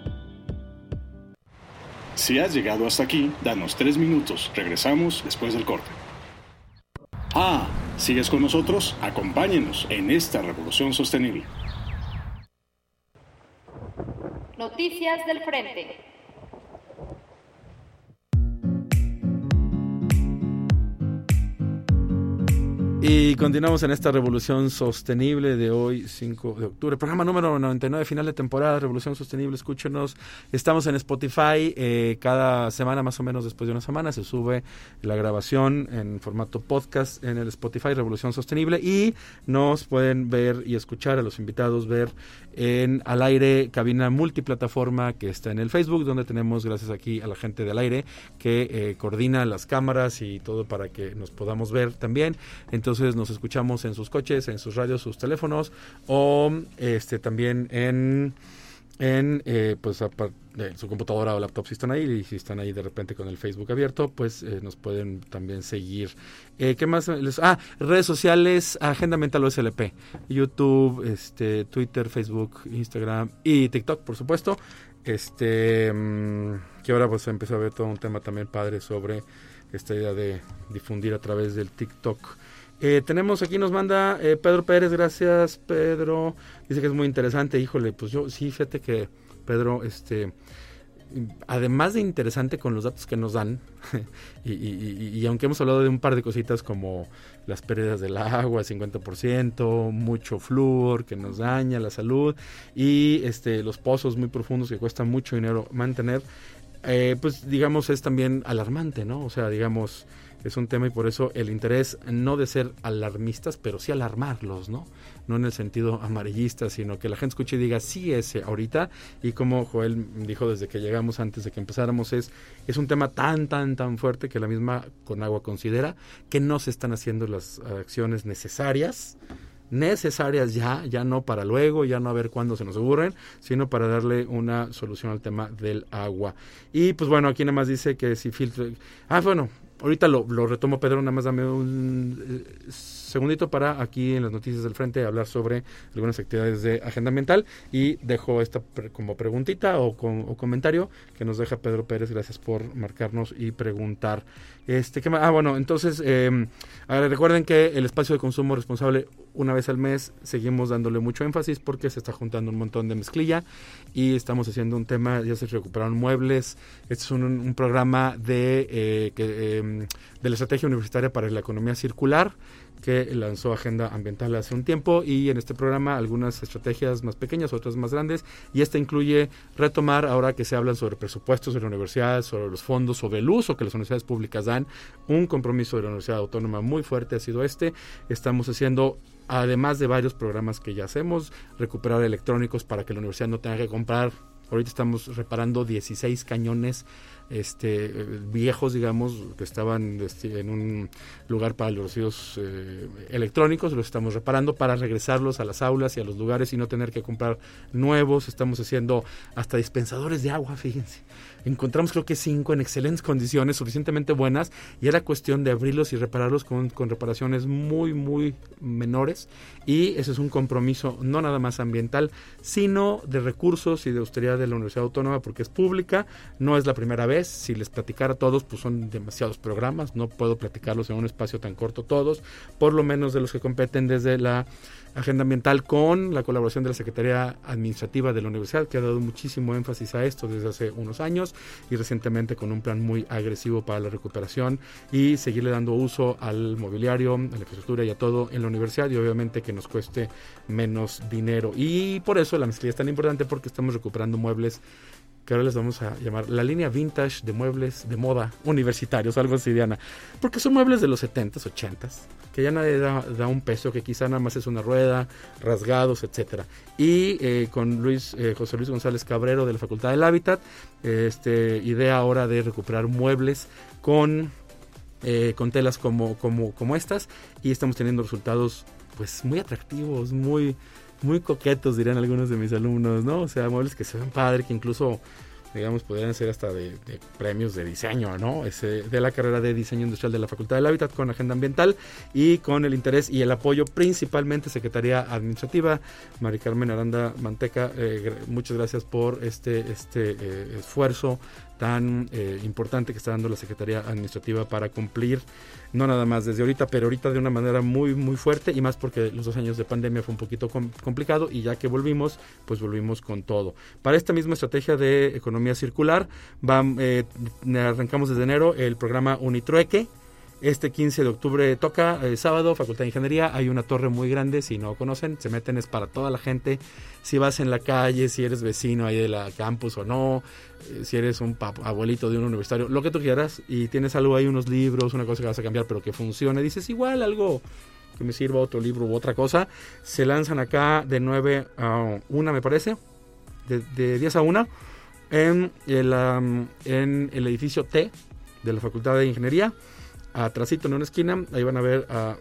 Si has llegado hasta aquí, danos tres minutos. Regresamos después del corte. Ah, ¿sigues con nosotros? Acompáñenos en esta revolución sostenible. Noticias del Frente. Y continuamos en esta revolución sostenible de hoy, 5 de octubre. Programa número 99, final de temporada, Revolución Sostenible. Escúchenos. Estamos en Spotify. eh, cada semana, más o menos después de una semana, se sube la grabación en formato podcast en el Spotify Revolución Sostenible. Y nos pueden ver y escuchar a los invitados, ver en al aire cabina multiplataforma que está en el Facebook, donde tenemos, gracias aquí a la gente del aire, que eh, coordina las cámaras y todo para que nos podamos ver también. Entonces, entonces nos escuchamos en sus coches, en sus radios, sus teléfonos o este también en en eh, pues su computadora o laptop si están ahí y si están ahí de repente con el Facebook abierto pues eh, nos pueden también seguir. Eh, qué más les, ah redes sociales agenda mental OSLP YouTube este Twitter Facebook Instagram y TikTok por supuesto. Este mm, que ahora pues empezó a ver todo un tema también padre sobre esta idea de difundir a través del TikTok eh, tenemos aquí, nos manda eh, Pedro Pérez, gracias Pedro. Dice que es muy interesante, híjole, pues yo sí, fíjate que Pedro, este, además de interesante con los datos que nos dan, y, aunque hemos hablado de un par de cositas como las pérdidas del agua, 50%, mucho flúor que nos daña la salud, y este, los pozos muy profundos que cuesta mucho dinero mantener, eh, pues digamos es también alarmante, ¿no? O sea, digamos es un tema y por eso el interés no de ser alarmistas, pero sí alarmarlos, ¿no? No en el sentido amarillista, sino que la gente escuche y diga, sí, ese ahorita, y como Joel dijo desde que llegamos antes de que empezáramos, es, es un tema tan, tan, tan fuerte que la misma Conagua considera que no se están haciendo las acciones necesarias necesarias ya, ya no para luego, ya no a ver cuándo se nos ocurren, sino para darle una solución al tema del agua. Y pues bueno, aquí nada más dice que si filtro... Ah, bueno, ahorita lo, lo, retomo, Pedro, nada más dame un eh, segundito para aquí en las noticias del frente hablar sobre algunas actividades de agenda ambiental y dejo esta como preguntita o, o, comentario que nos deja Pedro Pérez, gracias por marcarnos y preguntar. Este, ¿qué más? Ah, bueno, entonces eh, recuerden que el espacio de consumo responsable una vez al mes seguimos dándole mucho énfasis porque se está juntando un montón de mezclilla y estamos haciendo un tema, ya se recuperaron muebles, este es un, programa de, eh, em, de la estrategia universitaria para la economía circular que lanzó Agenda Ambiental hace un tiempo y en este programa algunas estrategias más pequeñas, otras más grandes y esta incluye retomar ahora que se hablan sobre presupuestos de la universidad, sobre los fondos, sobre el uso que las universidades públicas dan, un compromiso de la Universidad Autónoma muy fuerte ha sido este, estamos haciendo además de varios programas que ya hacemos, recuperar electrónicos para que la universidad no tenga que comprar. Ahorita estamos reparando 16 cañones este, viejos, digamos, que estaban este, en un lugar para los residuos eh, electrónicos, los estamos reparando para regresarlos a las aulas y a los lugares y no tener que comprar nuevos. Estamos haciendo hasta dispensadores de agua, fíjense encontramos creo que cinco en excelentes condiciones, suficientemente buenas, y era cuestión de abrirlos y repararlos con, con reparaciones muy, muy menores. Y ese es un compromiso no nada más ambiental, sino de recursos y de austeridad de la Universidad Autónoma, porque es pública, no es la primera vez. Si les platicara a todos, pues son demasiados programas, no puedo platicarlos en un espacio tan corto todos, por lo menos de los que competen desde la agenda ambiental con la colaboración de la Secretaría Administrativa de la Universidad, que ha dado muchísimo énfasis a esto desde hace unos años y recientemente con un plan muy agresivo para la recuperación y seguirle dando uso al mobiliario, a la infraestructura y a todo en la universidad y obviamente que nos cueste menos dinero. Y por eso la mezclilla es tan importante porque estamos recuperando muebles que ahora les vamos a llamar la línea vintage de muebles de moda universitarios, algo así, Diana. Porque son muebles de los 70s, 80s, que ya nadie da, un peso, que quizá nada más es una rueda, rasgados, etcétera. Y eh, con Luis, eh, José Luis González Cabrero de la Facultad del Hábitat, este, idea ahora de recuperar muebles con, eh, con telas como, como, como estas, y estamos teniendo resultados pues muy atractivos, muy muy coquetos, dirían algunos de mis alumnos, ¿no? O sea, muebles que se ven padre, que incluso, digamos, podrían ser hasta de, premios de diseño, ¿no? Ese, de la carrera de diseño industrial de la Facultad del Hábitat con agenda ambiental y con el interés y el apoyo principalmente Secretaría Administrativa. Mari Carmen Aranda Manteca, eh, muchas gracias por este, este eh, esfuerzo tan eh, importante que está dando la Secretaría Administrativa para cumplir, no nada más desde ahorita, pero ahorita de una manera muy, muy fuerte y más porque los dos años de pandemia fue un poquito complicado y ya que volvimos, pues volvimos con todo. Para esta misma estrategia de economía circular, eh, arrancamos desde enero el programa Unitrueque, este 15 de octubre toca, eh, sábado, Facultad de Ingeniería. Hay una torre muy grande, si no conocen, se meten, es para toda la gente. Si vas en la calle, si eres vecino ahí de la campus o no, eh, si eres un abuelito de un universitario, lo que tú quieras, y tienes algo ahí, unos libros, una cosa que vas a cambiar, pero que funcione, dices igual algo que me sirva, otro libro u otra cosa, se lanzan acá de 9 a 1, me parece, de, 10 a 1, en el, en el edificio T de la Facultad de Ingeniería atrásito en una esquina, ahí van a ver a,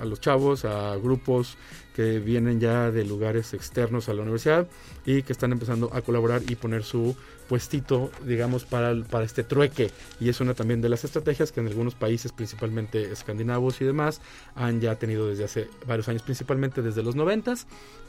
a los chavos, a grupos que vienen ya de lugares externos a la universidad y que están empezando a colaborar y poner su puestito, digamos, para, para este trueque. Y es una también de las estrategias que en algunos países, principalmente escandinavos y demás, han ya tenido desde hace varios años, principalmente desde los noventas,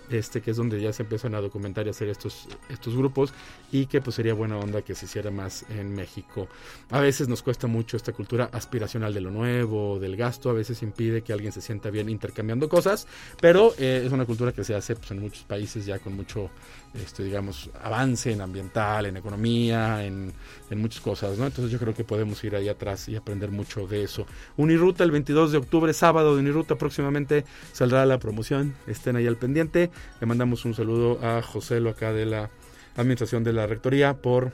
este que es donde ya se empiezan a documentar y hacer estos, estos grupos y que pues sería buena onda que se hiciera más en México. A veces nos cuesta mucho esta cultura aspiracional de lo nuevo, del gasto, a veces impide que alguien se sienta bien intercambiando cosas, pero eh, es una cultura que se hace pues, en muchos países ya con mucho, este, digamos, avance en ambiental, en economía, en, en muchas cosas, ¿no? Entonces yo creo que podemos ir ahí atrás y aprender mucho de eso. Uniruta el 22 de octubre, sábado de Uniruta, próximamente saldrá la promoción, estén ahí al pendiente. Le mandamos un saludo a José lo acá de la administración de la rectoría por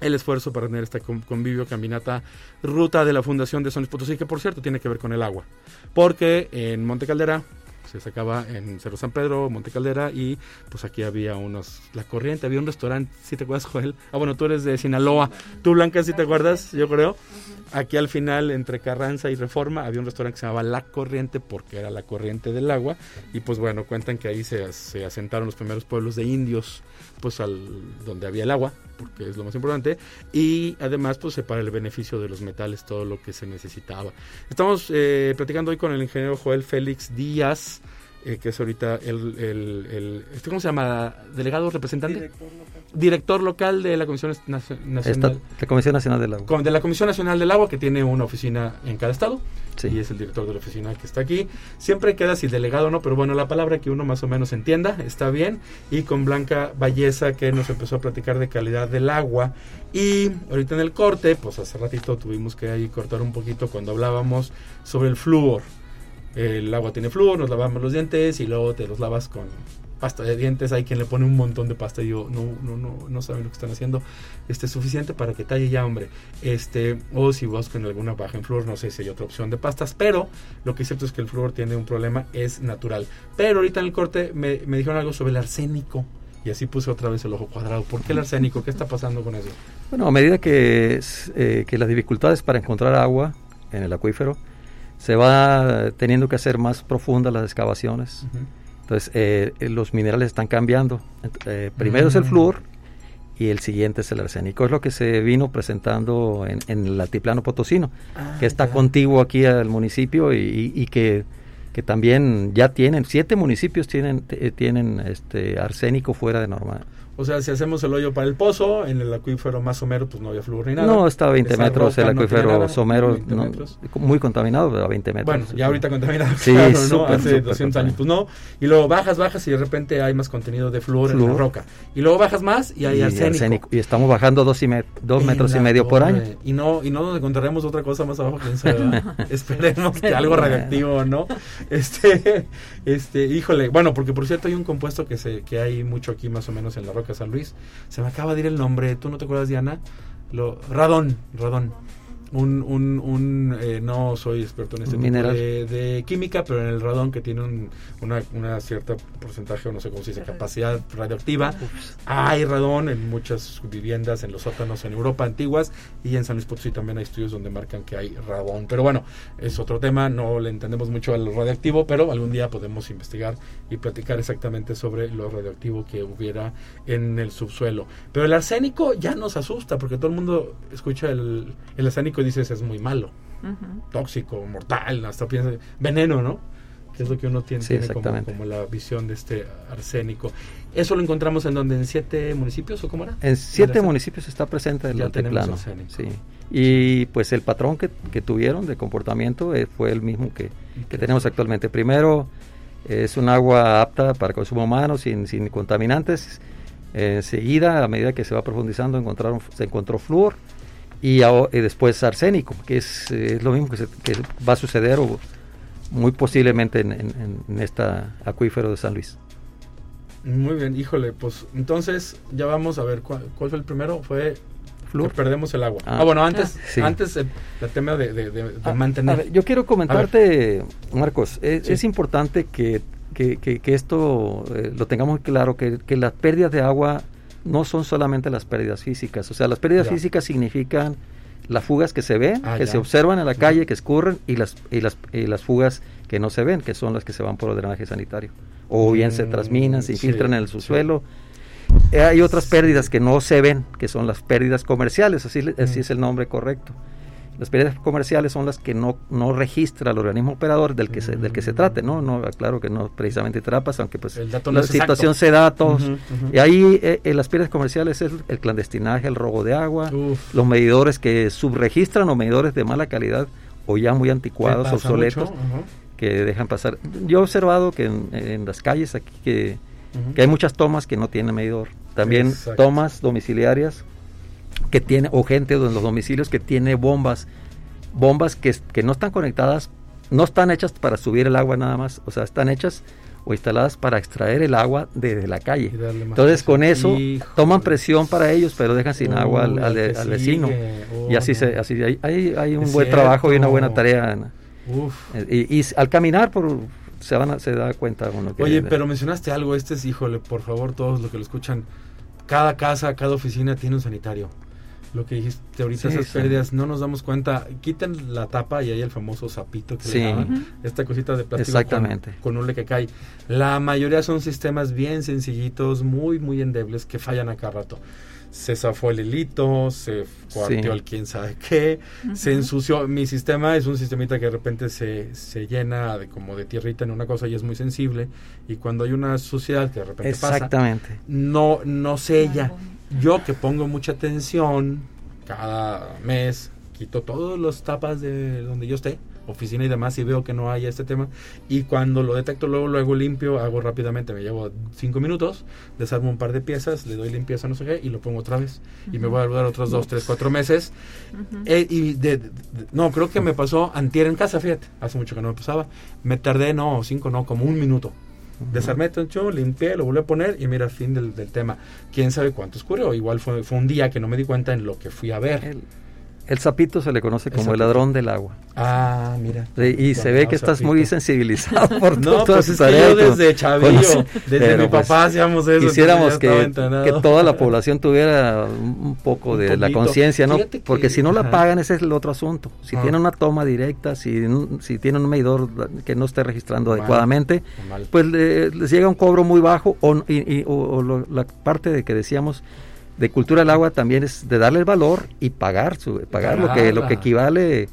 el esfuerzo para tener este convivio, caminata, ruta de la Fundación de San Potosí, que por cierto tiene que ver con el agua. Porque en Monte Caldera se sacaba en Cerro San Pedro, Monte Caldera, y pues aquí había unos, la corriente, había un restaurante, si te acuerdas, Joel. Ah, bueno, tú eres de Sinaloa. Tú, Blanca, si te acuerdas, yo creo. Aquí al final, entre Carranza y Reforma, había un restaurante que se llamaba La Corriente, porque era la corriente del agua. Y pues bueno, cuentan que ahí se, se asentaron los primeros pueblos de indios, pues al donde había el agua, porque es lo más importante. Y además, pues para el beneficio de los metales, todo lo que se necesitaba. Estamos eh, platicando hoy con el ingeniero Joel Félix Díaz. Eh, que es ahorita el, el, el este, ¿cómo se llama? Delegado representante. Director local. Director local de la Comisión Nacional. Esta, la Comisión Nacional del Agua. De la Comisión Nacional del Agua, que tiene una oficina en cada estado. Sí. Y es el director de la oficina que está aquí. Siempre queda si delegado o no, pero bueno, la palabra que uno más o menos entienda está bien. Y con Blanca Valleza, que nos empezó a platicar de calidad del agua. Y ahorita en el corte, pues hace ratito tuvimos que ahí cortar un poquito cuando hablábamos sobre el flúor el agua tiene flúor, nos lavamos los dientes y luego te los lavas con pasta de dientes. Hay quien le pone un montón de pasta y yo no, no, no, no saben lo que están haciendo. Este es suficiente para que talle ya, hombre. Este, o si buscan alguna baja en flúor, no sé si hay otra opción de pastas, pero lo que es cierto es que el flúor tiene un problema, es natural. Pero ahorita en el corte me, me dijeron algo sobre el arsénico. Y así puse otra vez el ojo cuadrado. ¿Por qué el arsénico? ¿Qué está pasando con eso? Bueno, a medida que, eh, que las dificultades para encontrar agua en el acuífero, se va teniendo que hacer más profundas las excavaciones. Entonces, eh, los minerales están cambiando. Eh, primero es el mm. flúor y el siguiente es el arsénico. Es lo que se vino presentando en, el altiplano potosino, ah, que está contiguo aquí al municipio y, que, que, también ya tienen, siete municipios tienen, tienen este arsénico fuera de norma. O sea, si hacemos el hoyo para el pozo, en el acuífero más somero, pues no había flúor ni nada. No, está a 20 metros el acuífero somero, muy contaminado, pero a 20 metros. Bueno, ya ahorita contaminado, sí, claro, ¿no? Hace 200 años, pues no. Y luego bajas, bajas y de repente hay más contenido de flúor, en la roca. Y luego bajas más y hay arsénico. Y estamos bajando dos, y dos metros y medio por año. Y no, y no nos encontraremos otra cosa más abajo, quién sabe. Esperemos que algo radioactivo, ¿no? Este, este, híjole, bueno, porque por cierto hay un compuesto que, se, que hay mucho aquí más o menos en la roca San Luis. Se me acaba de ir el nombre, ¿tú no te acuerdas, Diana? Lo, radón, radón un, un, un eh, no soy experto en este tipo de, química, pero en el radón que tiene un, una, una cierta porcentaje, o no sé cómo se dice, capacidad radioactiva. Hay radón en muchas viviendas, en los sótanos en Europa antiguas y en San Luis Potosí también hay estudios donde marcan que hay radón. Pero bueno, es otro tema, no le entendemos mucho al radioactivo, pero algún día podemos investigar y platicar exactamente sobre lo radioactivo que hubiera en el subsuelo. Pero el arsénico ya nos asusta porque todo el mundo escucha el, el arsénico dices es muy malo, tóxico, mortal, hasta piensa, veneno, ¿no? Que es lo que uno tiene, como, la visión de este arsénico. ¿Eso lo encontramos en donde? ¿En siete municipios o cómo era? En siete municipios está presente el altiplano. Sí. Y pues el patrón que, tuvieron de comportamiento eh, fue el mismo que, que tenemos actualmente. Primero, es un agua apta para consumo humano, sin, sin contaminantes. Enseguida, a medida que se va profundizando, encontraron, se encontró flúor y, después arsénico, que es, lo mismo que, va a suceder muy posiblemente en, en, este acuífero de San Luis. Muy bien, híjole, pues entonces ya vamos a ver cuál, fue el primero, fue Flúor. perdemos el agua. Ah, ah bueno, antes, ah, antes el, tema de, ah, mantener. yo quiero comentarte, Marcos, es, importante que, que, que, esto eh, lo tengamos claro, que, que las pérdidas de agua no son solamente las pérdidas físicas. O sea, las pérdidas físicas significan las fugas que se ven, Ah, que ya. se observan en la calle, que escurren, y las, y, las, y las fugas que no se ven, que son las que se van por el drenaje sanitario. O bien se Mm, transminan, se sí, infiltran en el subsuelo. Eh, hay otras pérdidas que no se ven, que son las pérdidas comerciales, así, le- así Mm. es el nombre correcto. Las pérdidas comerciales son las que no, no registra el organismo operador del que se, del que se trate, ¿no? no Claro que no precisamente trapas, aunque pues no la situación se da a todos. Y ahí eh, eh, las pérdidas comerciales es el clandestinaje, el robo de agua, Uf. los medidores que subregistran o medidores de mala calidad o ya muy anticuados, ¿Te pasa obsoletos, que dejan pasar. Yo he observado que en, en las calles aquí que, que hay muchas tomas que no tienen medidor. También Exacto. tomas domiciliarias que tiene o gente en los domicilios que tiene bombas, bombas que, que no están conectadas, no están hechas para subir el agua nada más, o sea, están hechas o instaladas para extraer el agua desde la calle. Entonces con eso Híjole. toman presión para ellos, pero dejan sin agua al, vecino. Y así Oh, se, así hay, hay, hay un Es buen trabajo y una buena tarea. Uf. y, y al caminar por se van a- se da cuenta uno que Oye, pero mencionaste algo, este es, híjole, por favor, todos los que lo escuchan, cada casa, cada oficina tiene un sanitario. Lo que dijiste ahorita, Sí, esas sí. pérdidas, no nos damos cuenta. Quiten la tapa y hay el famoso sapito que Sí. le llaman, Ujú. esta cosita de plástico Exactamente. Con, con hule que cae. La mayoría son sistemas bien sencillitos, muy, muy endebles, que fallan a cada rato. Se zafó el hilito, se cuarteó Sí. el quién sabe qué, se ensució. Mi sistema es un sistemita que de repente se, se llena de como de tierrita en una cosa y es muy sensible. Y cuando hay una suciedad que de repente pasa, Exactamente. no, no sella. Yo que pongo mucha atención cada mes, quito todas las tapas de donde yo esté, oficina y demás, y veo que no haya este tema. Y cuando lo detecto, luego lo hago limpio, hago rápidamente, me llevo cinco minutos, desarmo un par de piezas, le doy limpieza, no sé qué, y lo pongo otra vez. Y me voy a durar otros dos, tres, cuatro meses. Ujú. Eh, y de, de- de- no, creo que me pasó antier en casa, fíjate, hace mucho que no me pasaba. Me tardé, no, cinco, no, como un minuto. Desarmé, toncho, limpié, lo volví a poner y mira, fin del, del tema. ¿Quién sabe cuánto escurrió? Igual fue, fue un día que no me di cuenta en lo que fui a ver. El, el sapito se le conoce como el ladrón del agua. Ah, mira. Sí, y se ve que estás sapito. muy sensibilizado por No, todas pues es tus que yo desde chavillo, desde mi pues, papá hacíamos eso. Quisiéramos que, que toda la población tuviera un poco Un de la conciencia, ¿no? Que- Porque si no la ajá. pagan, ese es el otro asunto. Si Ah. tienen una toma directa, si, si tienen un medidor que no esté registrando Mal. adecuadamente, Mal. pues le- les llega un cobro muy bajo o, y- y- o- o lo- la parte de que decíamos de cultura del agua también es de darle el valor y pagar su, pagar lo que lo que equivale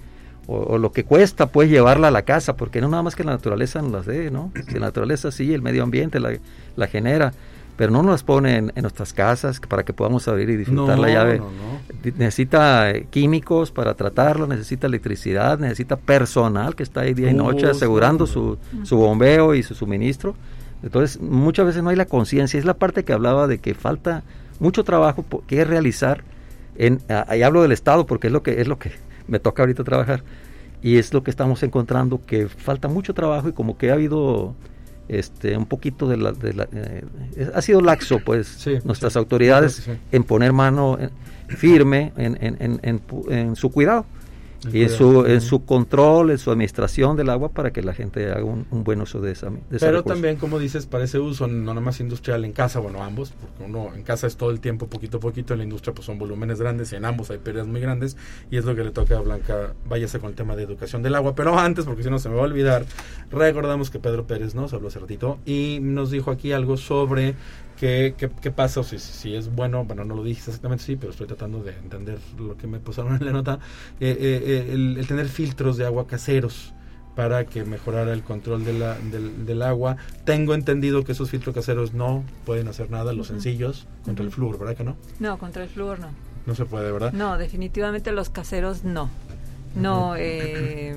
o, o lo que cuesta pues llevarla a la casa porque no nada más que la naturaleza nos las dé no si la naturaleza sí el medio ambiente la, la genera pero no nos las pone en, en nuestras casas para que podamos abrir y disfrutar No, la llave no, no. Di- necesita eh, químicos para tratarlo, necesita electricidad, necesita personal que está ahí día y noche asegurando su, su bombeo y su suministro. Entonces, muchas veces no hay la conciencia. Es la parte que hablaba de que falta mucho trabajo que realizar. En, ah, ahí hablo del Estado porque es lo que es lo que me toca ahorita trabajar y es lo que estamos encontrando que falta mucho trabajo y como que ha habido este un poquito de la, de la- eh, ha sido laxo pues Sí, nuestras sí. autoridades sí. en poner mano en- firme en, en- en- en pu- en su cuidado y en su, en su control, en su administración del agua para que la gente haga un, un buen uso de esa de Pero también, como dices, para ese uso, no nada más industrial en casa, bueno, ambos, porque uno en casa es todo el tiempo, poquito a poquito, en la industria pues son volúmenes grandes y en ambos hay pérdidas muy grandes y es lo que le toca a Blanca, váyase con el tema de educación del agua. Pero antes, porque si no se me va a olvidar, recordamos que Pedro Pérez nos habló hace ratito y nos dijo aquí algo sobre qué, qué, qué pasa, o si, si es bueno, bueno, no lo dijiste exactamente sí, pero estoy tratando de entender lo que me pusieron en la nota, eh, eh, eh, el, el tener filtros de agua caseros para que mejorara el control de la, del, del agua. Tengo entendido que esos filtros caseros no pueden hacer nada, los sencillos, contra el flúor, ¿verdad que no? No, contra el flúor no. No se puede, ¿verdad? No, definitivamente los caseros no. No, eh,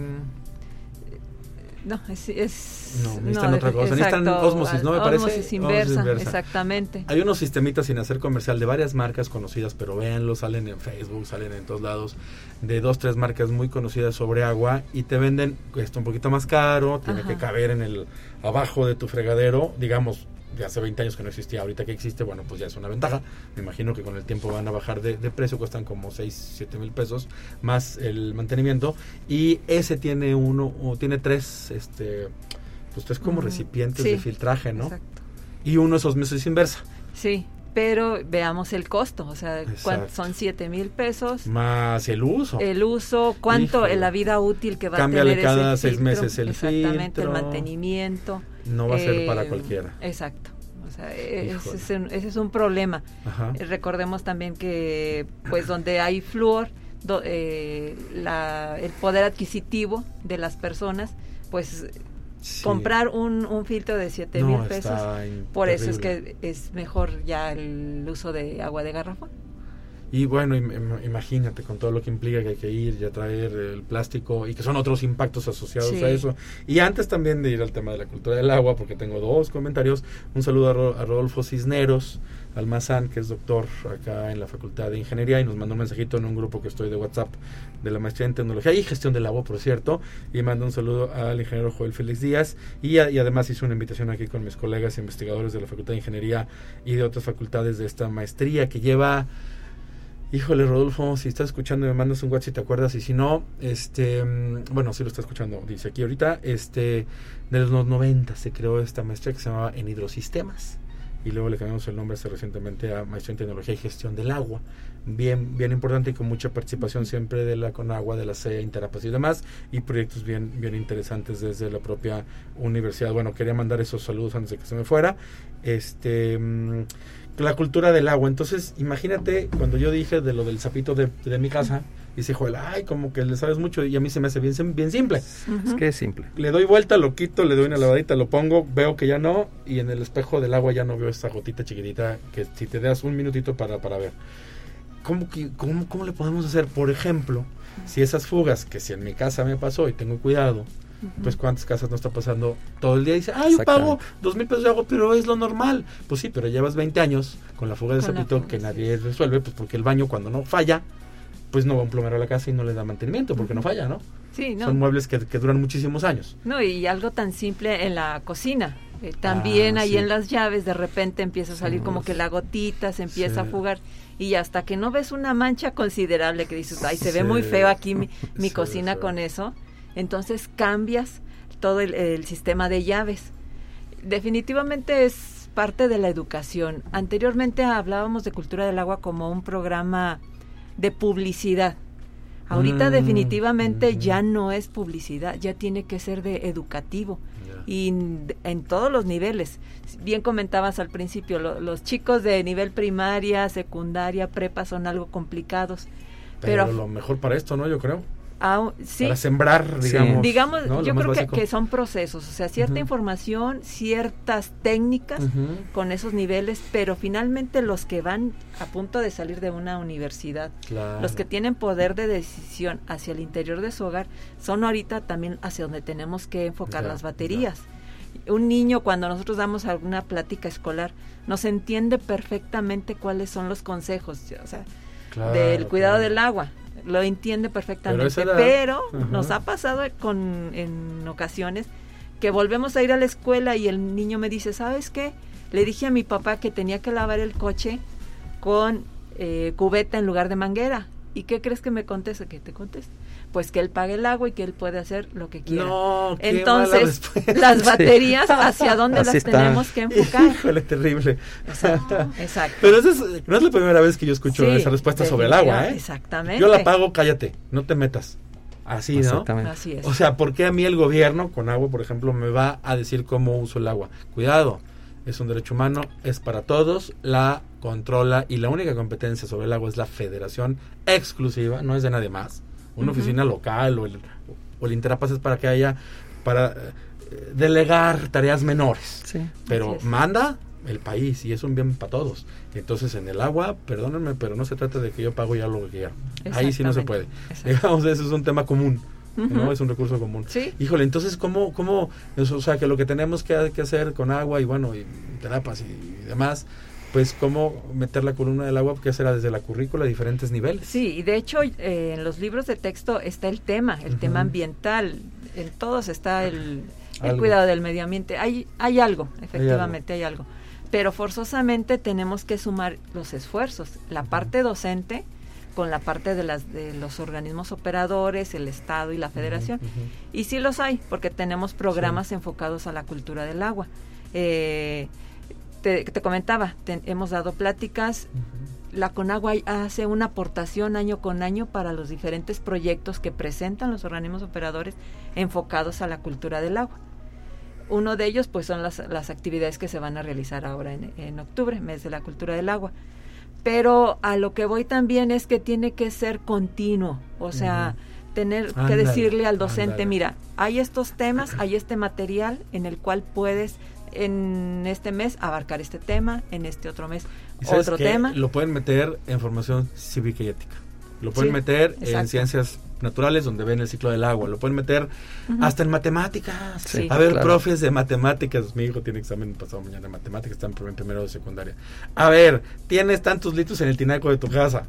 no, es... es No, necesitan otra cosa, necesitan exacto, ósmosis, ¿no? Me parece, ósmosis inversa, inversa. exactamente. Hay unos sistemitas sin hacer comercial de varias marcas conocidas, pero véanlos, salen en Facebook, salen en todos lados, de dos, tres marcas muy conocidas sobre agua y te venden, cuesta un poquito más caro, tiene Ajá. que caber en el abajo de tu fregadero, digamos, de hace 20 años que no existía, ahorita que existe, bueno, pues ya es una ventaja. Me imagino que con el tiempo van a bajar de, de precio, cuestan como 6, 7 mil pesos más el mantenimiento. Y ese tiene uno, o tiene tres, este, pues tres como recipientes sí, de filtraje, ¿no? Exacto. Y uno de esos meses inversa. Sí, pero veamos el costo, o sea, son 7 mil pesos. Más el uso. El uso, cuánto, Híjole. la vida útil que va Cámbiale a tener ese cada seis filtro, meses el Exactamente, filtro. el mantenimiento. No va a ser eh, para cualquiera. Exacto. O sea, e- ese Híjole. es, un, ese es un problema. Ajá. Eh, Recordemos también que, pues, donde hay flúor, do- eh, la- el poder adquisitivo de las personas, pues, Sí. comprar un, un filtro de 7 No, mil pesos, por eso es que es mejor ya el uso de agua de garrafón. Y bueno, im- im- imagínate con todo lo que implica que hay que ir y a traer el plástico y que son otros impactos asociados Sí. a eso. Y antes también de ir al tema de la cultura del agua, porque tengo dos comentarios, un saludo a, Ro- a Rodolfo Cisneros Almazán, que es doctor acá en la Facultad de Ingeniería y nos mandó un mensajito en un grupo que estoy de WhatsApp de la maestría en tecnología y gestión del agua, por cierto, y manda un saludo al ingeniero Joel Félix Díaz y, a- y además hizo una invitación aquí con mis colegas investigadores de la Facultad de Ingeniería y de otras facultades de esta maestría que lleva Híjole, Rodolfo, si estás escuchando, me mandas un WhatsApp si te acuerdas. Y si no, este, mm, bueno, si lo está escuchando, dice aquí ahorita, este, de los 90 se creó esta maestría que se llamaba en hidrosistemas. Y luego le cambiamos el nombre hace recientemente a Maestría en Tecnología y Gestión del Agua. Bien, bien importante y con mucha participación siempre de la Conagua, de la CEA, Interapas y demás. Y proyectos bien, bien interesantes desde la propia universidad. Bueno, quería mandar esos saludos antes de que se me fuera. Este. mm, la cultura del agua. Entonces, imagínate cuando yo dije de lo del sapito de, de mi casa, dice Joel, ay, como que le sabes mucho y a mí se me hace bien, bien simple. Es que es simple. Le doy vuelta, lo quito, le doy una lavadita, lo pongo, veo que ya no y en el espejo del agua ya no veo esa gotita chiquitita que si te das un minutito para, para ver. ¿Cómo, que- cómo, ¿Cómo le podemos hacer? Por ejemplo, si esas fugas, que si en mi casa me pasó y tengo cuidado, pues cuántas casas no está pasando todo el día y dice, ah, yo pago dos mil pesos de agua, pero es lo normal. Pues sí, pero llevas 20 años con la fuga de sapito que nadie resuelve, pues porque el baño cuando no falla, pues no va un plomero a la casa y no le da mantenimiento porque no falla, ¿no? Sí, no. Son muebles que, que duran muchísimos años. No, y algo tan simple en la cocina. Eh, también Ah, ahí sí. en las llaves de repente empieza a salir como que la gotita se empieza a fugar y hasta que no ves una mancha considerable que dices, ay, se ve muy feo aquí mi, mi Sí, cocina sí. con eso, entonces cambias todo el, el sistema de llaves. Definitivamente es parte de la educación. Anteriormente hablábamos de cultura del agua como un programa de publicidad. Ahorita Mm, definitivamente ya no es publicidad, ya tiene que ser de educativo y en, en todos los niveles. Bien comentabas al principio, lo- los chicos de nivel primaria, secundaria, prepa son algo complicados. Pero, Pero, lo mejor para esto, ¿no? Yo creo. Au- sí, Para sembrar, Sí. digamos. digamos, ¿no? Lo yo creo que, son procesos, o sea, cierta información, ciertas técnicas con esos niveles, pero finalmente los que van a punto de salir de una universidad Claro. los que tienen poder de decisión hacia el interior de su hogar son ahorita también hacia donde tenemos que enfocar las baterías. Un niño cuando nosotros damos alguna plática escolar nos entiende perfectamente cuáles son los consejos, o sea, Claro, del cuidado claro. del agua. Lo entiende perfectamente, pero nos ha pasado con en ocasiones que volvemos a ir a la escuela y el niño me dice, ¿sabes qué? Le dije a mi papá que tenía que lavar el coche con eh, cubeta en lugar de manguera. ¿Y qué crees que me conteste? ¿Qué te conteste? Pues que él pague el agua y que él puede hacer lo que quiera. No, qué Entonces, las baterías, ¿hacia dónde Así las está. tenemos que enfocar? Híjole, terrible. Exacto, exacto. Pero esa es- no es la primera vez que yo escucho Sí, esa respuesta sobre el agua, ¿eh? Exactamente. Yo la pago, cállate, no te metas. Así, ¿no? Exactamente. Así es. O sea, ¿por qué a mí el gobierno con agua, por ejemplo, me va a decir cómo uso el agua? Cuidado, es un derecho humano, es para todos, la controla y la única competencia sobre el agua es la federación exclusiva, no es de nadie más. Una oficina local o el, o el Interapas es para que haya, para eh, delegar tareas menores. Sí. Pero manda el país y es un bien para todos. Entonces en el agua, perdónenme, pero no se trata de que yo pago ya lo que quiero. Ahí sí no se puede. Digamos, eso es un tema común. ¿no? Es un recurso común. Sí. Híjole, entonces, ¿cómo, cómo, eso, o sea, que lo que tenemos que, que hacer con agua y bueno, y terapas y, demás, pues, ¿cómo meter la columna del agua? Que será desde la currícula a diferentes niveles. Sí, y de hecho eh, en los libros de texto está el tema, el tema ambiental, en todos está el, cuidado del medio ambiente. Hay, hay algo, efectivamente hay algo. Pero forzosamente tenemos que sumar los esfuerzos, la parte docente con la parte de, las, de los organismos operadores, el Estado y la Federación. Y sí los hay, porque tenemos programas enfocados a la cultura del agua. Eh, te, te comentaba, te- hemos dado pláticas. La Conagua hace una aportación año con año para los diferentes proyectos que presentan los organismos operadores enfocados a la cultura del agua. Uno de ellos, pues, son las, las actividades que se van a realizar ahora en, en octubre, mes de la cultura del agua. Pero a lo que voy también es que tiene que ser continuo, o sea, tener que decirle al docente, mira, hay estos temas, hay este material en el cual puedes en este mes abarcar este tema, en este otro mes ¿Y sabes otro tema. Lo pueden meter en formación cívica y ética. Lo pueden Sí, meter en ciencias naturales donde ven el ciclo del agua. Lo pueden meter hasta en matemáticas. Sí. a ver, claro. profes de matemáticas. Mi hijo tiene examen pasado mañana de matemáticas. Está en prim- en primero de secundaria. A ver, tienes tantos litros en el tinaco de tu casa.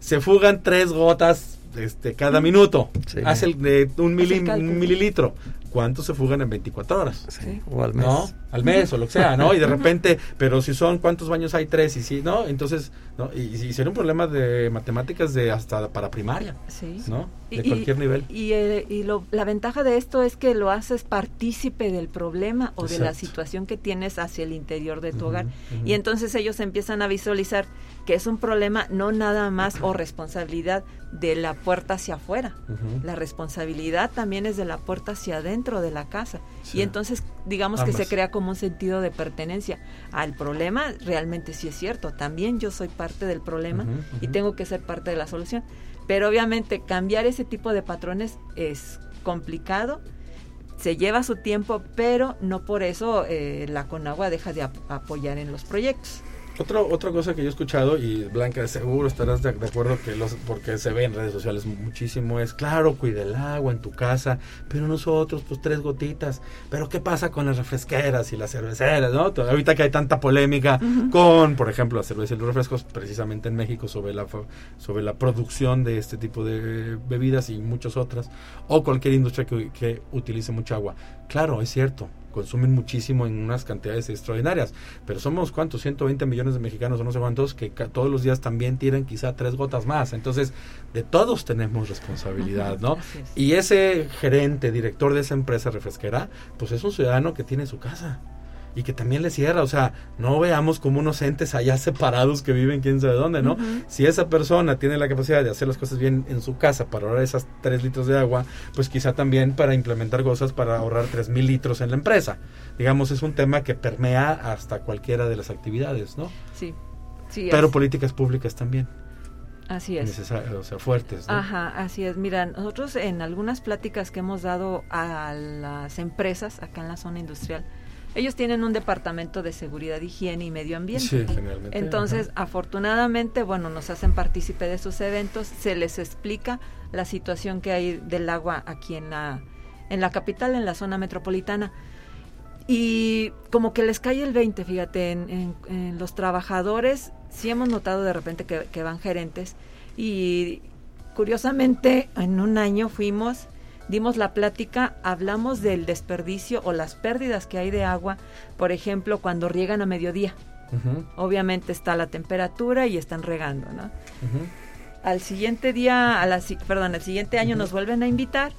Se fugan tres gotas este, cada minuto. Sí. Haz el de un, mili- un mililitro. ¿Cuántos se fugan en 24 horas? Sí, O al mes. ¿no? Al mes o lo que sea, ¿no? Y de repente, pero si son, ¿cuántos baños hay? Tres, y sí, ¿no? Entonces, ¿no? Y, y sería un problema de matemáticas de hasta para primaria, Sí. ¿no? De Y- cualquier nivel. Y, eh, y lo- la ventaja de esto es que lo haces partícipe del problema o de la situación que tienes hacia el interior de tu hogar. Y entonces ellos empiezan a visualizar que es un problema no nada más o responsabilidad de la puerta hacia afuera. La responsabilidad también es de la puerta hacia adentro de la casa. Sí. Y entonces digamos que se crea como un sentido de pertenencia al problema. Realmente sí es cierto. También yo soy parte del problema y tengo que ser parte de la solución. Pero obviamente cambiar ese tipo de patrones es complicado, se lleva su tiempo, pero no por eso eh, la Conagua deja de ap- apoyar en los proyectos. Otro, otra cosa que yo he escuchado, y Blanca, seguro estarás de, de acuerdo que los, porque se ve en redes sociales muchísimo, es claro, cuida el agua en tu casa, pero nosotros, pues tres gotitas. Pero ¿qué pasa con las refresqueras y las cerveceras, no? Ahorita que hay tanta polémica con, por ejemplo, la cerveza y los refrescos, precisamente en México, sobre la, sobre la producción de este tipo de bebidas y muchas otras, o cualquier industria que, que utilice mucha agua. Claro, es cierto, consumen muchísimo en unas cantidades extraordinarias, pero somos cuántos, 120 millones de mexicanos o no sé cuántos que todos los días también tiran quizá tres gotas más. Entonces, de todos tenemos responsabilidad, ¿no? es. Y ese gerente, director de esa empresa refresquera, pues es un ciudadano que tiene su casa y que también le cierra, o sea, no veamos como unos entes allá separados que viven quién sabe dónde, ¿no? Si esa persona tiene la capacidad de hacer las cosas bien en su casa para ahorrar esas tres litros de agua, pues quizá también para implementar cosas para ahorrar tres mil litros en la empresa. Digamos, es un tema que permea hasta cualquiera de las actividades, ¿no? Sí, sí, Pero es. políticas públicas también, así es. o sea, fuertes, ¿no? Ajá, así es. Mira, nosotros en algunas pláticas que hemos dado a las empresas acá en la zona industrial, ellos tienen un departamento de seguridad, higiene y medio ambiente. Sí, generalmente. Entonces, ajá. afortunadamente, bueno, nos hacen partícipe de sus eventos, se les explica la situación que hay del agua aquí en la, en la capital, en la zona metropolitana. Y como que les cae el 20, fíjate, en, en- en los trabajadores sí hemos notado de repente que, que van gerentes y curiosamente en un año fuimos, dimos la plática, hablamos del desperdicio o las pérdidas que hay de agua, por ejemplo, cuando riegan a mediodía. Obviamente está la temperatura y están regando, ¿no? Al siguiente día, a la, perdón, al siguiente año nos vuelven a invitar,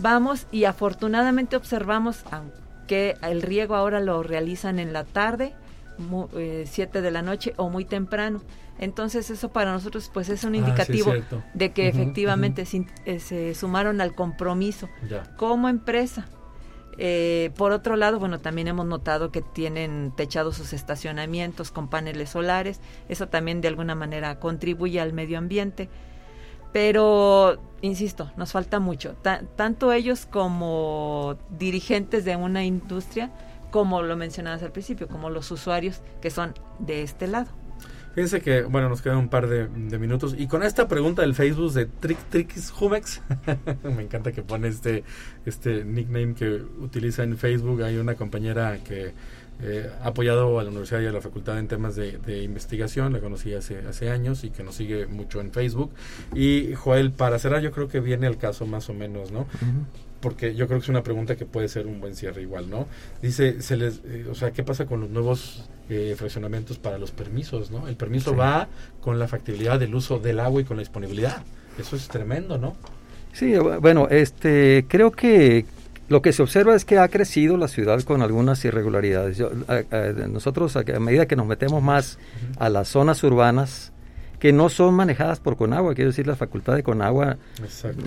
vamos y afortunadamente observamos, aunque el riego ahora lo realizan en la tarde, 7 de la noche o muy temprano. Entonces eso para nosotros pues es un Ah, sí, indicativo de que efectivamente eh, se sumaron al compromiso Ya. como empresa. Eh, por otro lado, bueno, también hemos notado que tienen techados sus estacionamientos con paneles solares. Eso también de alguna manera contribuye al medio ambiente. Pero, insisto, nos falta mucho. Ta- tanto ellos como dirigentes de una industria, como lo mencionabas al principio, como los usuarios que son de este lado. Fíjense que, bueno, nos quedan un par de, de minutos. Y con esta pregunta del Facebook de Trick Tricks Humex, me encanta que pone este, este nickname que utiliza en Facebook. Hay una compañera que eh, ha apoyado a la universidad y a la facultad en temas de, de investigación, la conocí hace, hace años y que nos sigue mucho en Facebook. Y Joel, para cerrar, yo creo que viene el caso más o menos, ¿no? Porque yo creo que es una pregunta que puede ser un buen cierre igual, ¿no? Dice, se les, eh, o sea, ¿qué pasa con los nuevos eh, fraccionamientos para los permisos, ¿no? El permiso Sí. va con la factibilidad del uso del agua y con la disponibilidad. Eso es tremendo, ¿no? Sí, bu- bueno, este, creo que Lo que se observa es que ha crecido la ciudad con algunas irregularidades. nosotros, a, medida que nos metemos más a las zonas urbanas, que no son manejadas por Conagua, quiero decir, la facultad de Conagua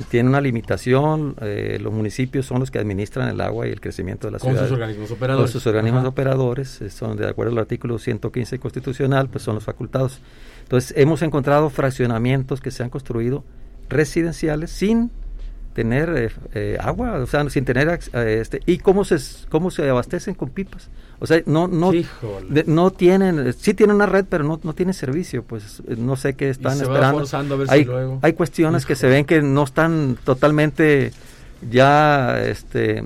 tiene una limitación, eh, los municipios son los que administran el agua y el crecimiento de la ciudad. Con sus organismos operadores. Con sus organismos operadores, eh, son de acuerdo al artículo 115 constitucional, pues son los facultados. Entonces, hemos encontrado fraccionamientos que se han construido residenciales sin tener eh, eh, agua, o sea, sin tener eh, este y cómo se cómo se abastecen con pipas. O sea, no no no tienen sí tienen una red, pero no no tienen servicio, pues no sé qué están esperando. hay, hay cuestiones que se ven que no están totalmente ya este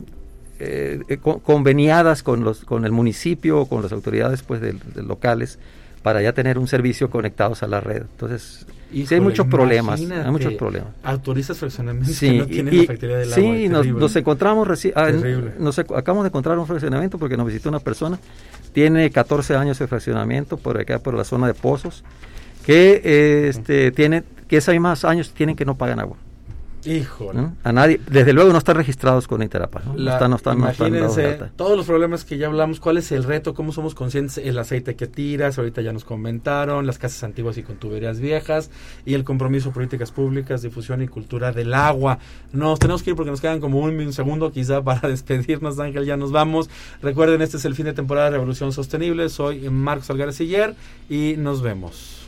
conveniadas con los con el municipio o con las autoridades pues de, locales para ya tener un servicio conectados a la red. Entonces, sí hay muchos problemas, hay muchos problemas. Autorizas fraccionamientos sí, que no tienen la factoría del agua. Sí, nos, encontramos, ah, nos, acabamos de encontrar un fraccionamiento porque nos visitó una persona, tiene 14 años de fraccionamiento por acá, por la zona de pozos, que este, tiene, que esos más años tienen que no pagan agua. Híjole. A nadie, desde luego no están registrados con Interapa. ¿no? están, no están, imagínense todos los problemas que ya hablamos, cuál es el reto, cómo somos conscientes, el aceite que tiras, ahorita ya nos comentaron, las casas antiguas y con tuberías viejas, y el compromiso políticas públicas, difusión y cultura del agua. Nos tenemos que ir porque nos quedan como un, segundo quizá para despedirnos, Ángel, ya nos vamos. Recuerden, este es el fin de temporada de Revolución Sostenible, soy Marcos Algarciller y nos vemos.